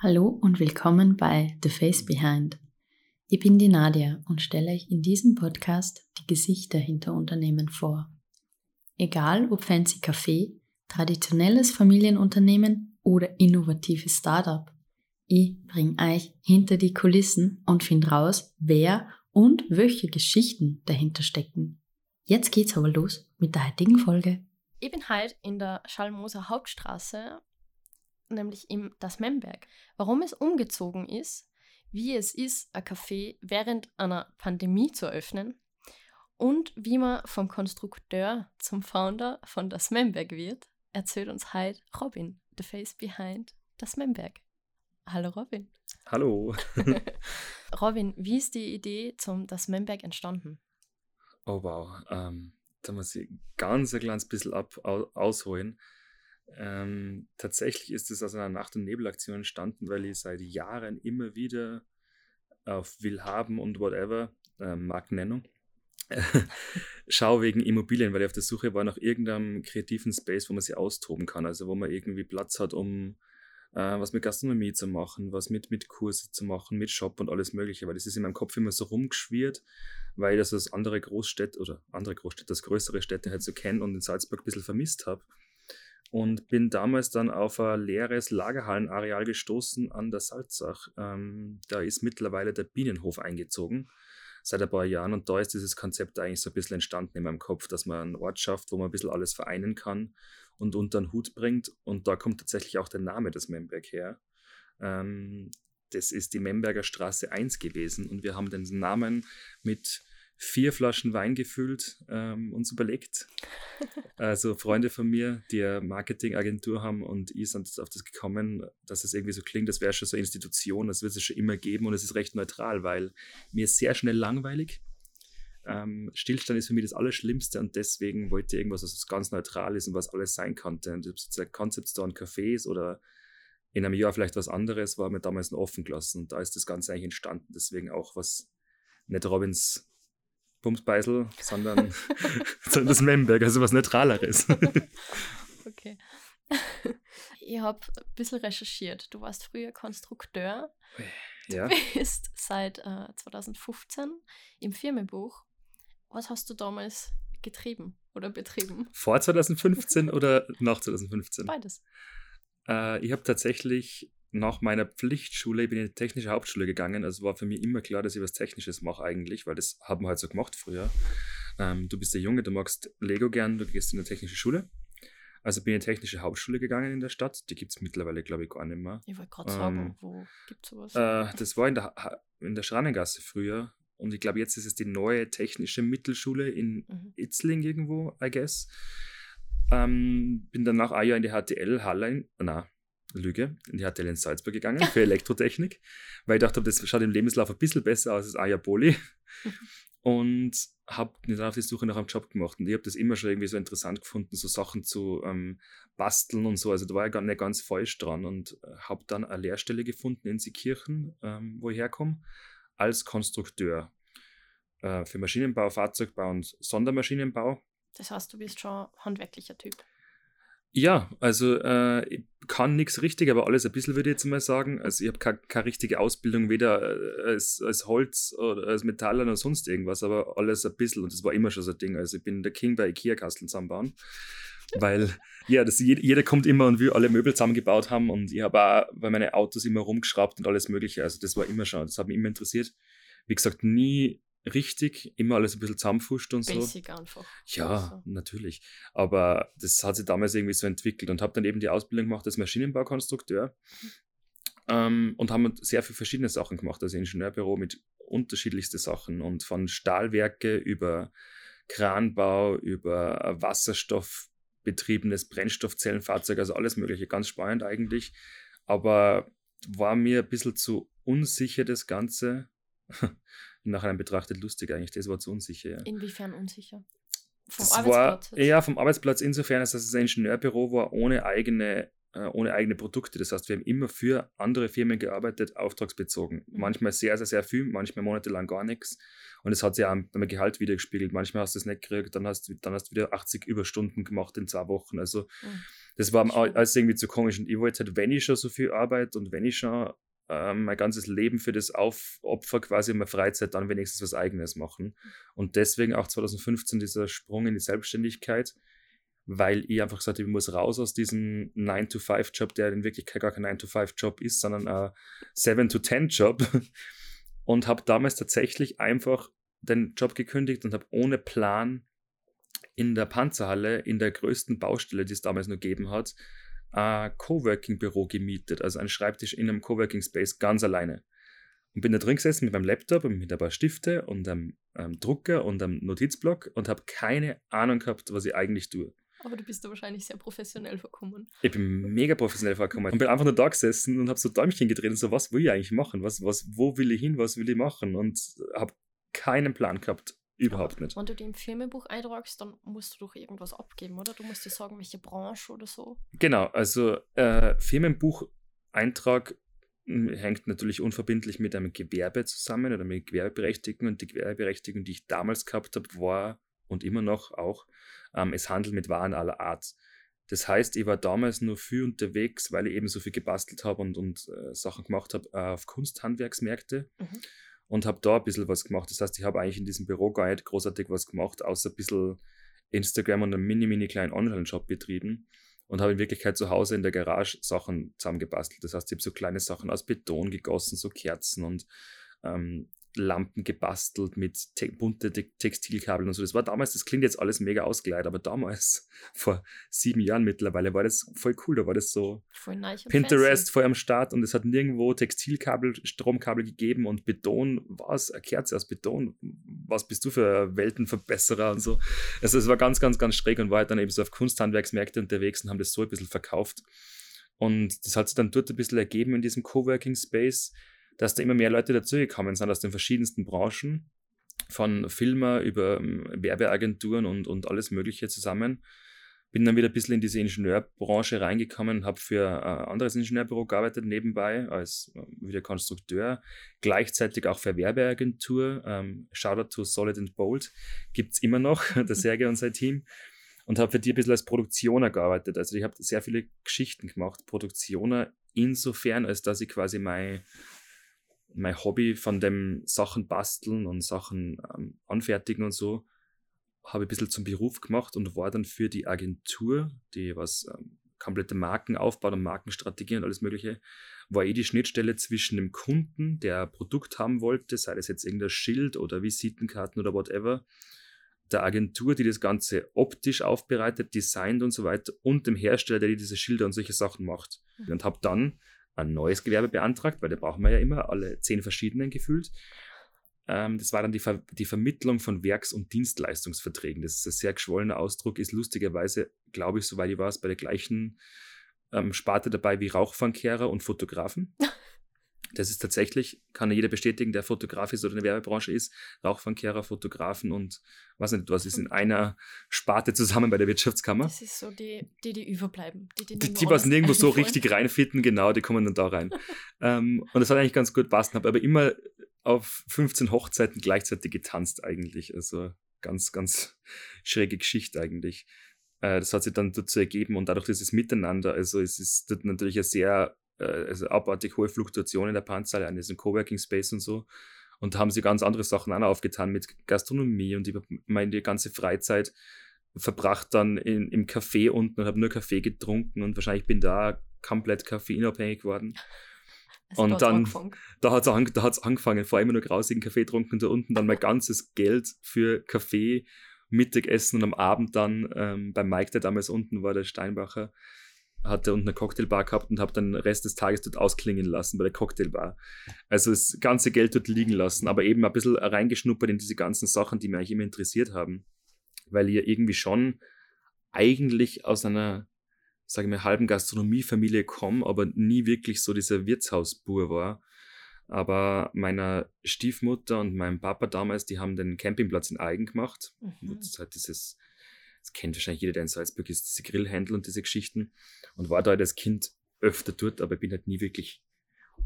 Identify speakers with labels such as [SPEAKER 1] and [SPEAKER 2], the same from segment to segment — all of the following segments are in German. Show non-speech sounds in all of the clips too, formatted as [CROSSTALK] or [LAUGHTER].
[SPEAKER 1] Hallo und willkommen bei The Face Behind. Ich bin die Nadia und stelle euch in diesem Podcast die Gesichter hinter Unternehmen vor. Egal ob fancy Café, traditionelles Familienunternehmen oder innovatives Startup. Ich bringe euch hinter die Kulissen und finde raus, wer und welche Geschichten dahinter stecken. Jetzt geht's aber los mit der heutigen Folge.
[SPEAKER 2] Ich bin heute in der Schallmoser Hauptstraße nämlich im Das Memberg. Warum es umgezogen ist, wie es ist, ein Café während einer Pandemie zu eröffnen und wie man vom Konstrukteur zum Founder von Das Memberg wird, erzählt uns heute Robin, the face behind Das Memberg. Hallo Robin.
[SPEAKER 3] Hallo. [LAUGHS] [LAUGHS]
[SPEAKER 2] Robin, wie ist die Idee zum Das Memberg entstanden?
[SPEAKER 3] Oh wow, ähm, da muss ich ganz ein kleines bisschen ab, ausholen. Ähm, tatsächlich ist es aus einer Nacht- und Nebelaktion entstanden, weil ich seit Jahren immer wieder auf Willhaben und whatever, äh, Markennennung, [LAUGHS] schau wegen Immobilien, weil ich auf der Suche war nach irgendeinem kreativen Space, wo man sich austoben kann, also wo man irgendwie Platz hat, um äh, was mit Gastronomie zu machen, was mit, mit Kurse zu machen, mit Shop und alles Mögliche, weil das ist in meinem Kopf immer so rumgeschwirrt, weil ich das aus andere Großstädte oder andere Großstädte, das größere Städte halt so kenne und in Salzburg ein bisschen vermisst habe und bin damals dann auf ein leeres Lagerhallenareal gestoßen an der Salzach. Ähm, da ist mittlerweile der Bienenhof eingezogen seit ein paar Jahren und da ist dieses Konzept eigentlich so ein bisschen entstanden in meinem Kopf, dass man einen Ort schafft, wo man ein bisschen alles vereinen kann und unter den Hut bringt und da kommt tatsächlich auch der Name des Memberg her. Ähm, das ist die Memberger Straße 1 gewesen und wir haben den Namen mit vier Flaschen Wein gefüllt ähm, uns überlegt. [LAUGHS] Also Freunde von mir, die eine Marketingagentur haben und ich sind auf das gekommen, dass es irgendwie so klingt, das wäre schon so eine Institution, das wird es schon immer geben und es ist recht neutral, weil mir ist sehr schnell langweilig. Ähm, Stillstand ist für mich das Allerschlimmste und deswegen wollte ich irgendwas, was ganz neutral ist und was alles sein konnte. Und ob es jetzt ein Concept Store und Cafés oder in einem Jahr vielleicht was anderes, war mir damals noch offen gelassen. Und da ist das Ganze eigentlich entstanden. Deswegen auch was nicht Robins Bumsbeißel, sondern, [LAUGHS] sondern das Memberg, also was Neutraleres. [LAUGHS]
[SPEAKER 2] okay. [LAUGHS] Ich habe ein bisschen recherchiert. Du warst früher Konstrukteur. Du ja. bist seit äh, 2015 im Firmenbuch. Was hast du damals getrieben oder betrieben?
[SPEAKER 3] Vor 2015 oder nach 2015?
[SPEAKER 2] Beides.
[SPEAKER 3] Äh, ich habe tatsächlich nach meiner Pflichtschule, ich bin in die technische Hauptschule gegangen, also war für mich immer klar, dass ich was Technisches mache eigentlich, weil das haben wir halt so gemacht früher. Ähm, du bist der Junge, du magst Lego gern, du gehst in eine technische Schule. Also bin ich in die technische Hauptschule gegangen in der Stadt. Die gibt es mittlerweile, glaube ich, gar nicht mehr.
[SPEAKER 2] Ich wollte gerade sagen, ähm, wo gibt es sowas?
[SPEAKER 3] Äh, das war in der, in der Schrannengasse früher. Und ich glaube, jetzt ist es die neue technische Mittelschule in mhm. Itzling irgendwo, I guess. Ähm, bin danach ein Jahr in die HTL-Halle, na, Lüge, in die HTL in Salzburg gegangen [LAUGHS] für Elektrotechnik, weil ich dachte, das schaut im Lebenslauf ein bisschen besser aus als Ayapoli. [LAUGHS] und habe dann auf die Suche nach einem Job gemacht. Und ich habe das immer schon irgendwie so interessant gefunden, so Sachen zu ähm, basteln und so. Also da war ich gar nicht ganz falsch dran und äh, habe dann eine Lehrstelle gefunden in Seekirchen, ähm, wo ich herkomme, als Konstrukteur äh, für Maschinenbau, Fahrzeugbau und Sondermaschinenbau.
[SPEAKER 2] Das heißt, du bist schon handwerklicher Typ.
[SPEAKER 3] Ja, also äh, ich kann nichts richtig, aber alles ein bisschen, würde ich jetzt mal sagen. Also ich habe keine, keine richtige Ausbildung, weder äh, als, als Holz oder als Metaller oder sonst irgendwas, aber alles ein bisschen und das war immer schon so ein Ding. Also ich bin der King bei Ikea-Kasteln zusammenbauen. Weil, ja, das, jeder kommt immer und will alle Möbel zusammengebaut haben und ich habe auch bei meinen Autos immer rumgeschraubt und alles Mögliche. Also das war immer schon, das hat mich immer interessiert. Wie gesagt, nie richtig, immer alles ein bisschen zusammenfuscht und
[SPEAKER 2] so. Basic einfach.
[SPEAKER 3] Ja, also. natürlich. Aber das hat sich damals irgendwie so entwickelt und habe dann eben die Ausbildung gemacht als Maschinenbaukonstrukteur mhm. ähm, und haben sehr viele verschiedene Sachen gemacht, also Ingenieurbüro mit unterschiedlichsten Sachen und von Stahlwerke über Kranbau, über wasserstoffbetriebenes Brennstoffzellenfahrzeug, also alles mögliche, ganz spannend eigentlich. Aber war mir ein bisschen zu unsicher das Ganze. [LAUGHS] nachher betrachtet lustig eigentlich. Das war zu unsicher. Ja.
[SPEAKER 2] Inwiefern unsicher?
[SPEAKER 3] Vom das Arbeitsplatz? War, ja, vom Arbeitsplatz insofern, dass es ein Ingenieurbüro war ohne eigene, äh, ohne eigene Produkte. Das heißt, wir haben immer für andere Firmen gearbeitet, auftragsbezogen. Mhm. Manchmal sehr, sehr, sehr viel, manchmal monatelang gar nichts. Und es hat sich auch beim Gehalt wiedergespiegelt. Manchmal hast du es nicht gekriegt, dann hast, dann hast du wieder 80 Überstunden gemacht in zwei Wochen. Also mhm. Das war alles irgendwie zu komisch. Und ich wollte halt, wenn ich schon so viel arbeite und wenn ich schon ähm, mein ganzes Leben für das Aufopfer quasi in meiner Freizeit dann wenigstens was Eigenes machen. Und deswegen auch 2015 dieser Sprung in die Selbstständigkeit, weil ich einfach gesagt habe, ich muss raus aus diesem 9-to-5-Job, der in Wirklichkeit gar kein 9-to-5-Job ist, sondern ein 7-to-10-Job. [LAUGHS] Und habe damals tatsächlich einfach den Job gekündigt und habe ohne Plan in der Panzerhalle, in der größten Baustelle, die es damals nur gegeben hat, ein Coworking-Büro gemietet, also einen Schreibtisch in einem Coworking-Space ganz alleine. Und bin da drin gesessen mit meinem Laptop und mit ein paar Stifte und einem, einem Drucker und einem Notizblock und habe keine Ahnung gehabt, was ich eigentlich tue.
[SPEAKER 2] Aber du bist da wahrscheinlich sehr professionell vorkommen.
[SPEAKER 3] Ich bin mega professionell vorkommen und bin einfach nur da gesessen und habe so Däumchen gedreht und so, was will ich eigentlich machen? Was, was, wo will ich hin? Was will ich machen? Und habe keinen Plan gehabt. Überhaupt nicht.
[SPEAKER 2] Wenn du dir im Firmenbuch eintragst, dann musst du doch irgendwas abgeben, oder? Du musst dir sagen, welche Branche oder so.
[SPEAKER 3] Genau, also äh, Firmenbucheintrag hm, hängt natürlich unverbindlich mit einem Gewerbe zusammen oder mit Gewerbeberechtigung. Und die Gewerbeberechtigung, die ich damals gehabt habe, war und immer noch auch, ähm, es handelt mit Waren aller Art. Das heißt, ich war damals nur viel unterwegs, weil ich eben so viel gebastelt habe und, und äh, Sachen gemacht habe äh, auf Kunsthandwerksmärkte. Mhm und habe da ein bisschen was gemacht. Das heißt, ich habe eigentlich in diesem Büro gar nicht großartig was gemacht, außer ein bisschen Instagram und einen mini, mini kleinen Online-Shop betrieben und habe in Wirklichkeit zu Hause in der Garage Sachen zusammengebastelt. Das heißt, ich habe so kleine Sachen aus Beton gegossen, so Kerzen und ähm, Lampen gebastelt mit te bunte te Textilkabeln und so. Das war damals, das klingt jetzt alles mega ausgeleitet, aber damals, [LAUGHS] vor sieben Jahren mittlerweile, war das voll cool. Da war das so Pinterest fancy. voll am Start und es hat nirgendwo Textilkabel, Stromkabel gegeben und Beton, was, eine Kerze aus Beton, was bist du für Weltenverbesserer und so. Also es war ganz, ganz, ganz schräg und war halt dann eben so auf Kunsthandwerksmärkte unterwegs und haben das so ein bisschen verkauft. Und das hat sich dann dort ein bisschen ergeben in diesem Coworking Space dass da immer mehr Leute dazugekommen sind aus den verschiedensten Branchen, von Filmer über ähm, Werbeagenturen und, und alles Mögliche zusammen. Bin dann wieder ein bisschen in diese Ingenieurbranche reingekommen, habe für ein anderes Ingenieurbüro gearbeitet nebenbei als äh, wieder Konstrukteur, gleichzeitig auch für Werbeagentur. Ähm, Shoutout to Solid and Bold gibt es immer noch, [LAUGHS] der Serge [LAUGHS] und sein Team. Und habe für die ein bisschen als Produktioner gearbeitet. Also ich habe sehr viele Geschichten gemacht. Produktioner insofern, als dass ich quasi mein mein Hobby von dem Sachen basteln und Sachen ähm, anfertigen und so, habe ich ein bisschen zum Beruf gemacht und war dann für die Agentur, die was ähm, komplette Marken aufbaut und Markenstrategie und alles Mögliche, war eh die Schnittstelle zwischen dem Kunden, der ein Produkt haben wollte, sei das jetzt irgendein Schild oder Visitenkarten oder whatever, der Agentur, die das Ganze optisch aufbereitet, designt und so weiter, und dem Hersteller, der diese Schilder und solche Sachen macht. Mhm. Und habe dann ein neues Gewerbe beantragt, weil da brauchen wir ja immer alle zehn verschiedenen gefühlt. Ähm, das war dann die, Ver die Vermittlung von Werks- und Dienstleistungsverträgen. Das ist ein sehr geschwollener Ausdruck, ist lustigerweise, glaube ich, soweit ich weiß, bei der gleichen ähm, Sparte dabei wie Rauchfangkehrer und Fotografen. [LAUGHS] Das ist tatsächlich, kann jeder bestätigen, der Fotograf ist oder in der Werbebranche ist, Rauchfangkehrer, Fotografen und was nicht, was ist in einer Sparte zusammen bei der Wirtschaftskammer.
[SPEAKER 2] Das ist so die, die, die überbleiben.
[SPEAKER 3] Die, die, die, die was nirgendwo so richtig reinfitten, genau, die kommen dann da rein. [LAUGHS] ähm, und das hat eigentlich ganz gut passen, habe aber immer auf 15 Hochzeiten gleichzeitig getanzt eigentlich. Also ganz, ganz schräge Geschichte eigentlich. Äh, das hat sich dann dazu ergeben und dadurch dieses Miteinander, also es ist natürlich ein sehr also abartig hohe Fluktuationen in der Panzerhalle, an diesem Coworking Space und so. Und da haben sie ganz andere Sachen auch aufgetan mit Gastronomie und ich habe meine ganze Freizeit verbracht dann in, im Café unten und habe nur Kaffee getrunken und wahrscheinlich bin da komplett koffeinabhängig geworden. [LAUGHS] Also und dann, da hat es an, angefangen, vor allem nur grausigen Kaffee getrunken und da unten dann mein ganzes Geld für Kaffee, Mittagessen und am Abend dann ähm, beim Mike, der damals unten war, der Steinbacher, hatte unten eine Cocktailbar gehabt und habe dann den Rest des Tages dort ausklingen lassen bei der Cocktailbar. Also das ganze Geld dort liegen lassen, aber eben ein bisschen reingeschnuppert in diese ganzen Sachen, die mich eigentlich immer interessiert haben. Weil ich ja irgendwie schon eigentlich aus einer, sage ich mal, halben Gastronomiefamilie komme, aber nie wirklich so dieser Wirtshausbur war. Aber meiner Stiefmutter und meinem Papa damals, die haben den Campingplatz in Eigen gemacht. Mhm. Das hat dieses das kennt wahrscheinlich jeder, der in Salzburg ist, diese Grillhändler und diese Geschichten. Und war da halt als Kind öfter dort, aber ich bin halt nie wirklich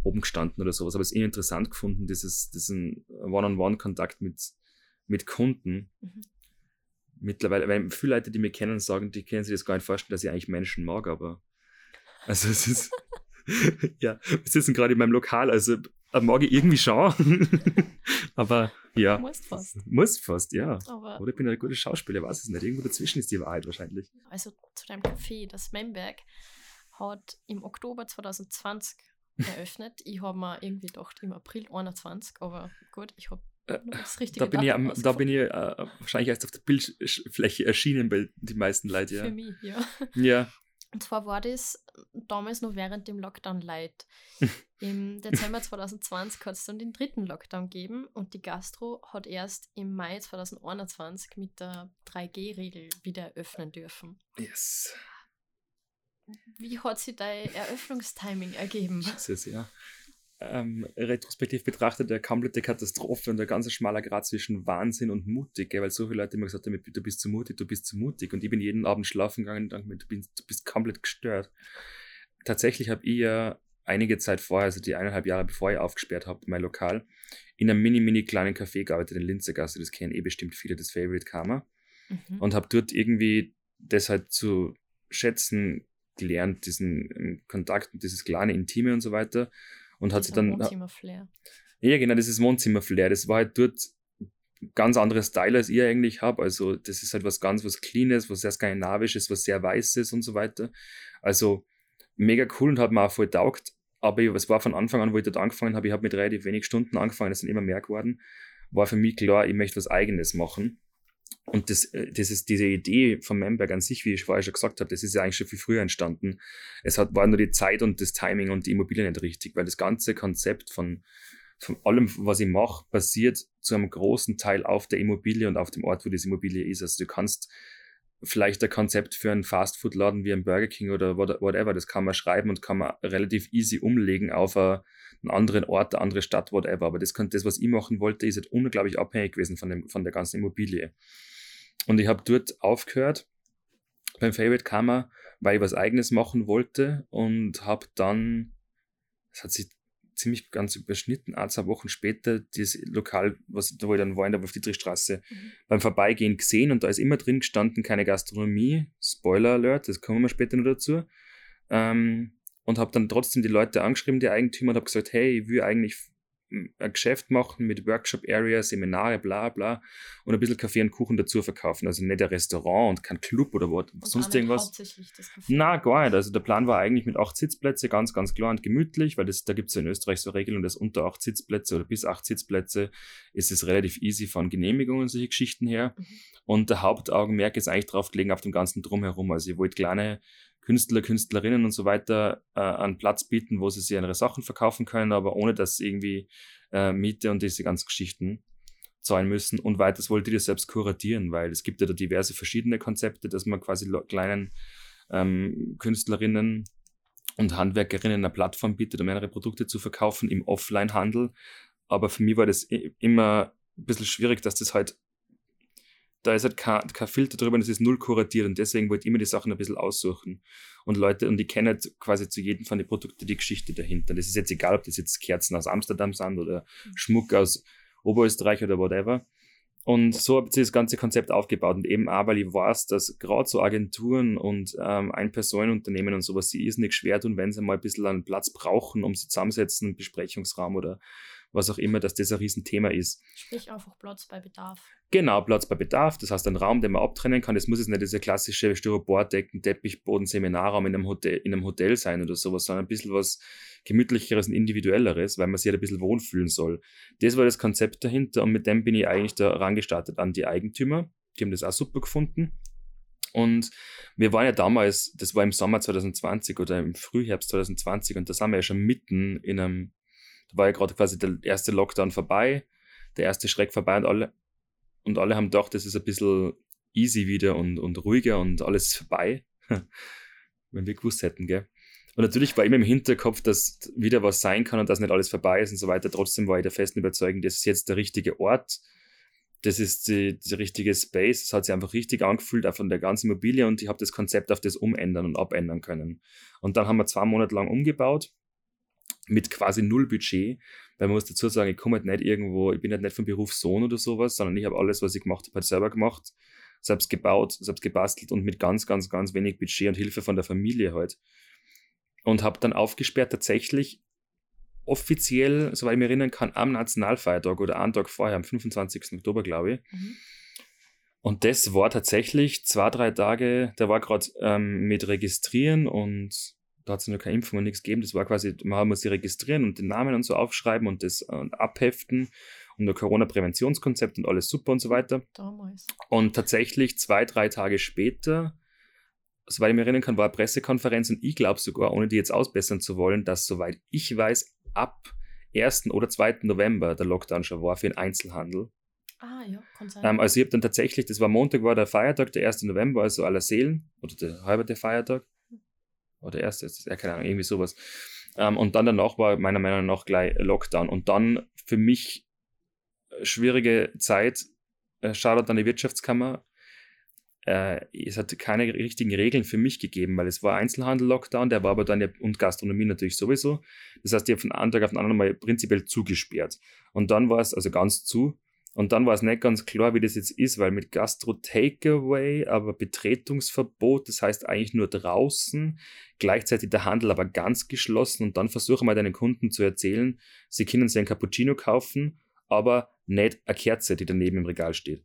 [SPEAKER 3] oben gestanden oder sowas. Aber es ist eh interessant gefunden, dieses, diesen One-on-One-Kontakt mit, mit Kunden. Mhm. mittlerweile, weil viele Leute, die mich kennen, sagen, die können sich das gar nicht vorstellen, dass ich eigentlich Menschen mag, aber also es ist, [LAUGHS] ja, wir sitzen gerade in meinem Lokal, also mag ich irgendwie schon, [LAUGHS] aber ja.
[SPEAKER 2] Muss fast.
[SPEAKER 3] Muss fast, ja.
[SPEAKER 2] Aber
[SPEAKER 3] Oder ich bin ein guter Schauspieler, weiß es nicht. Irgendwo dazwischen ist die Wahrheit wahrscheinlich.
[SPEAKER 2] also zu deinem Café, das Memberg hat im Oktober 2020 [LAUGHS] eröffnet. ich habe mir irgendwie gedacht, im April 21, aber gut, ich habe
[SPEAKER 3] Äh,
[SPEAKER 2] das richtige
[SPEAKER 3] Da bin ich, am, da bin ich äh, wahrscheinlich erst auf der Bildfläche erschienen bei die meisten Leute,
[SPEAKER 2] Für
[SPEAKER 3] ja.
[SPEAKER 2] mich, ja.
[SPEAKER 3] Ja,
[SPEAKER 2] Und zwar war das damals noch während dem Lockdown light. [LAUGHS] Im Dezember 2020 hat es dann den dritten Lockdown gegeben und die Gastro hat erst im Mai 2021 mit der 3G-Regel wieder eröffnen dürfen.
[SPEAKER 3] yes.
[SPEAKER 2] Wie hat sich dein Eröffnungstiming ergeben?
[SPEAKER 3] Jesus, ja. Ähm, retrospektiv betrachtet eine komplette Katastrophe und ein ganz schmaler Grad zwischen Wahnsinn und mutig, gell? weil so viele Leute immer gesagt haben, du bist zu mutig, du bist zu mutig. Und ich bin jeden Abend schlafen gegangen und dachte mir, du bist, du bist komplett gestört. Tatsächlich habe ich ja einige Zeit vorher, also die eineinhalb Jahre bevor ich aufgesperrt habe, mein Lokal, in einem mini, mini kleinen Café gearbeitet in Linzergasse. Das kennen eh bestimmt viele, das Favorite Karma.
[SPEAKER 2] Mhm.
[SPEAKER 3] Und habe dort irgendwie das halt zu schätzen gelernt, diesen ähm, Kontakt und dieses kleine Intime und so weiter. Und hat
[SPEAKER 2] Dieser
[SPEAKER 3] dann.
[SPEAKER 2] Wohnzimmer-Flair.
[SPEAKER 3] Ja, genau, dieses Wohnzimmer-Flair. Das war halt dort ganz anderes Style, als ich eigentlich habe. Also, das ist halt was ganz was Cleanes, was sehr Skandinavisches, was sehr Weißes und so weiter. Also, mega cool und hat mir auch voll taugt. Aber es war von Anfang an, wo ich dort angefangen habe, ich habe mit relativ wenig Stunden angefangen, es sind immer mehr geworden, war für mich klar, ich möchte was Eigenes machen. Und das, äh, das ist diese Idee von Memberg an sich, wie ich vorher schon gesagt habe, das ist ja eigentlich schon viel früher entstanden. Es hat, war nur die Zeit und das Timing und die Immobilie nicht richtig, weil das ganze Konzept von, von allem, was ich mache, basiert zu einem großen Teil auf der Immobilie und auf dem Ort, wo diese Immobilie ist. Also du kannst vielleicht ein Konzept für einen Fastfood-Laden wie ein Burger King oder what- whatever, das kann man schreiben und kann man relativ easy umlegen auf einen anderen Ort, eine andere Stadt, whatever. Aber das, das was ich machen wollte, ist halt unglaublich abhängig gewesen von, dem, von der ganzen Immobilie. Und ich habe dort aufgehört beim Favorite Kammer, weil ich was Eigenes machen wollte und habe dann, es hat sich ziemlich ganz überschnitten, ein, zwei Wochen später, das Lokal, was, wo ich dann war, in der Friedrichstraße,
[SPEAKER 2] Mhm.
[SPEAKER 3] beim Vorbeigehen gesehen und da ist immer drin gestanden, keine Gastronomie, Spoiler Alert, das kommen wir später noch dazu. Ähm, und habe dann trotzdem die Leute angeschrieben, die Eigentümer, und habe gesagt, hey, ich will eigentlich ein Geschäft machen mit Workshop-Area, Seminare, bla bla und ein bisschen Kaffee und Kuchen dazu verkaufen. Also nicht ein Restaurant und kein Club oder was,
[SPEAKER 2] Und
[SPEAKER 3] sonst irgendwas.
[SPEAKER 2] Hauptsächlich das Café.
[SPEAKER 3] Na, gar nicht. Also der Plan war eigentlich mit acht Sitzplätze, ganz, ganz klar und gemütlich, weil das, da gibt es ja in Österreich so Regelungen, dass unter acht Sitzplätze oder bis acht Sitzplätze ist es relativ easy von Genehmigungen und solche Geschichten her.
[SPEAKER 2] Mhm.
[SPEAKER 3] Und der Hauptaugenmerk ist eigentlich drauf gelegen auf dem ganzen Drumherum. Also ihr wollt kleine Künstler, Künstlerinnen und so weiter äh, einen Platz bieten, wo sie sich ihre Sachen verkaufen können, aber ohne dass sie irgendwie äh, Miete und diese ganzen Geschichten zahlen müssen. Und weiters wollt ihr das selbst kuratieren, weil es gibt ja da diverse verschiedene Konzepte, dass man quasi kleinen ähm, Künstlerinnen und Handwerkerinnen eine Plattform bietet, um ihre Produkte zu verkaufen im Offline-Handel. Aber für mich war das immer ein bisschen schwierig, dass das halt, da ist halt kein, kein Filter drüber, und das ist null kuratiert und deswegen wollte ich immer die Sachen ein bisschen aussuchen. Und Leute, und ich kenne halt quasi zu jedem von den Produkten die Geschichte dahinter. Das ist jetzt egal, ob das jetzt Kerzen aus Amsterdam sind oder Schmuck aus Oberösterreich oder whatever. Und so hat sich das ganze Konzept aufgebaut. Und eben auch, weil ich weiß, dass gerade so Agenturen und ähm, Ein-Personen-Unternehmen und sowas, sie ist nicht schwer tun, wenn sie mal ein bisschen einen Platz brauchen, um sie zusammensetzen, einen Besprechungsraum oder was auch immer, dass das ein Riesenthema ist.
[SPEAKER 2] Sprich einfach Platz bei Bedarf.
[SPEAKER 3] Genau, Platz bei Bedarf. Das heißt, ein Raum, den man abtrennen kann. Das muss jetzt nicht dieser klassische Styropordecken, Teppichboden, Seminarraum in einem, Hotel, in einem Hotel sein oder sowas, sondern ein bisschen was gemütlicheres und individuelleres, weil man sich halt ein bisschen wohlfühlen soll. Das war das Konzept dahinter und mit dem bin ich eigentlich da rangestartet an die Eigentümer. Die haben das auch super gefunden. Und wir waren ja damals, das war im Sommer 2020 oder im Frühherbst 2020 und da sind wir ja schon mitten in einem, war ja gerade quasi der erste Lockdown vorbei, der erste Schreck vorbei und alle, und alle haben gedacht, das ist ein bisschen easy wieder und, und ruhiger und alles ist vorbei. [LAUGHS] Wenn wir gewusst hätten, gell? Und natürlich war immer im Hinterkopf, dass wieder was sein kann und dass nicht alles vorbei ist und so weiter. Trotzdem war ich der festen Überzeugung, das ist jetzt der richtige Ort. Das ist die, der richtige Space. Es hat sich einfach richtig angefühlt, auch von der ganzen Immobilie und ich habe das Konzept auf das umändern und abändern können. Und dann haben wir zwei Monate lang umgebaut mit quasi null Budget, weil man muss dazu sagen, ich komme halt nicht irgendwo, ich bin halt nicht vom Beruf Sohn oder sowas, sondern ich habe alles, was ich gemacht habe, halt selber gemacht selbst gebaut, selbst gebastelt und mit ganz, ganz, ganz wenig Budget und Hilfe von der Familie halt. Und habe dann aufgesperrt tatsächlich offiziell, soweit ich mich erinnern kann, am Nationalfeiertag oder einen Tag vorher, am 25. Oktober, glaube ich. Mhm. Und das war tatsächlich zwei, drei Tage, da war gerade ähm, mit Registrieren und da hat es noch keine Impfung und nichts gegeben. Das war quasi, man muss sie registrieren und den Namen und so aufschreiben und das und abheften und ein Corona-Präventionskonzept und alles super und so weiter. Damals. Und tatsächlich zwei, drei Tage später, soweit ich mich erinnern kann, war eine Pressekonferenz und ich glaube sogar, ohne die jetzt ausbessern zu wollen, dass soweit ich weiß, ab 1. oder 2. November der Lockdown schon war für den Einzelhandel.
[SPEAKER 2] Ah, ja, kann sein.
[SPEAKER 3] Ähm, also ich habe dann tatsächlich, das war Montag, war der Feiertag, der 1. November, also aller Seelen, oder der halbe Feiertag. Oder der erste, ja, keine Ahnung, irgendwie sowas. Ähm, und dann danach war meiner Meinung nach gleich Lockdown. Und dann für mich äh, schwierige Zeit, äh, an die Wirtschaftskammer, äh, es hat keine richtigen Regeln für mich gegeben, weil es war Einzelhandel-Lockdown, der war aber dann ja, und Gastronomie natürlich sowieso. Das heißt, ich habe von einem Tag auf den anderen mal prinzipiell zugesperrt. Und dann war es also ganz zu. Und dann war es nicht ganz klar, wie das jetzt ist, weil mit Gastro-Takeaway, aber Betretungsverbot, das heißt eigentlich nur draußen, gleichzeitig der Handel aber ganz geschlossen. Und dann versuche mal deinen Kunden zu erzählen, sie können sich ein Cappuccino kaufen, aber nicht eine Kerze, die daneben im Regal steht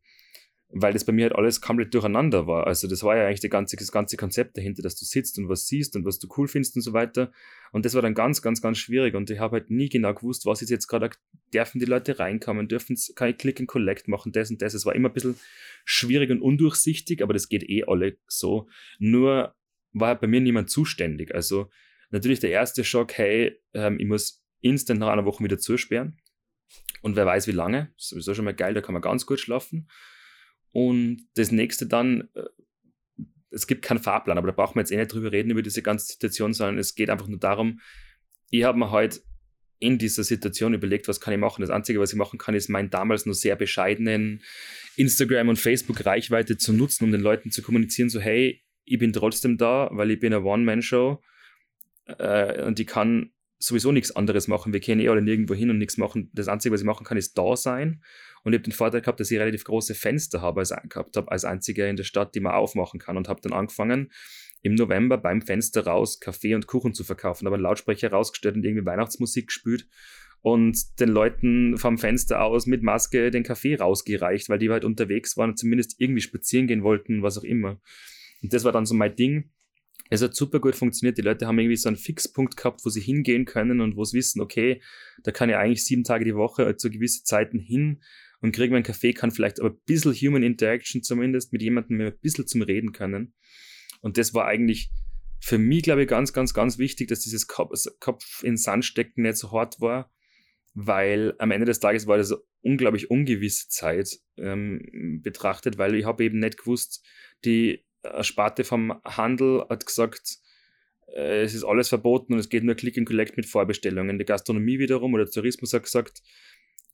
[SPEAKER 3] weil das bei mir halt alles komplett durcheinander war. Also das war ja eigentlich ganze, das ganze Konzept dahinter, dass du sitzt und was siehst und was du cool findest und so weiter. Und das war dann ganz, ganz, ganz schwierig und ich habe halt nie genau gewusst, was ist jetzt gerade, dürfen die Leute reinkommen, dürfen kann ich Click and Collect machen, das und das. Es war immer ein bisschen schwierig und undurchsichtig, aber das geht eh alle so. Nur war halt bei mir niemand zuständig. Also natürlich der erste Schock, hey, ähm, ich muss instant nach einer Woche wieder zusperren. Und wer weiß wie lange, ist sowieso schon mal geil, da kann man ganz gut schlafen. Und das nächste dann, äh, es gibt keinen Fahrplan, aber da brauchen wir jetzt eh nicht drüber reden, über diese ganze Situation, sondern es geht einfach nur darum, ich habe mir heute in dieser Situation überlegt, was kann ich machen. Das Einzige, was ich machen kann, ist meinen damals nur sehr bescheidenen Instagram- und Facebook-Reichweite zu nutzen, um den Leuten zu kommunizieren, so hey, ich bin trotzdem da, weil ich bin eine One-Man-Show äh, und ich kann sowieso nichts anderes machen. Wir gehen eh alle nirgendwo hin und nichts machen. Das Einzige, was ich machen kann, ist da sein und ich habe den Vorteil gehabt, dass ich relativ große Fenster habe als, gehabt habe, als einziger in der Stadt, die man aufmachen kann. Und habe dann angefangen, im November beim Fenster raus Kaffee und Kuchen zu verkaufen. Aber einen Lautsprecher rausgestellt und irgendwie Weihnachtsmusik gespielt und den Leuten vom Fenster aus mit Maske den Kaffee rausgereicht, weil die halt unterwegs waren und zumindest irgendwie spazieren gehen wollten, was auch immer. Und das war dann so mein Ding. Es hat super gut funktioniert. Die Leute haben irgendwie so einen Fixpunkt gehabt, wo sie hingehen können und wo sie wissen, okay, da kann ich eigentlich sieben Tage die Woche zu gewissen Zeiten hin und kriegen wir einen Kaffee, kann vielleicht aber ein bisschen Human Interaction zumindest mit jemandem ein bisschen zum Reden können. Und das war eigentlich für mich, glaube ich, ganz, ganz, ganz wichtig, dass dieses Kopf, Kopf in Sand stecken nicht so hart war, weil am Ende des Tages war das unglaublich ungewisse Zeit ähm, betrachtet, weil ich habe eben nicht gewusst, die Sparte vom Handel hat gesagt, äh, es ist alles verboten und es geht nur Click and Collect mit Vorbestellungen. Die Gastronomie wiederum oder Tourismus hat gesagt,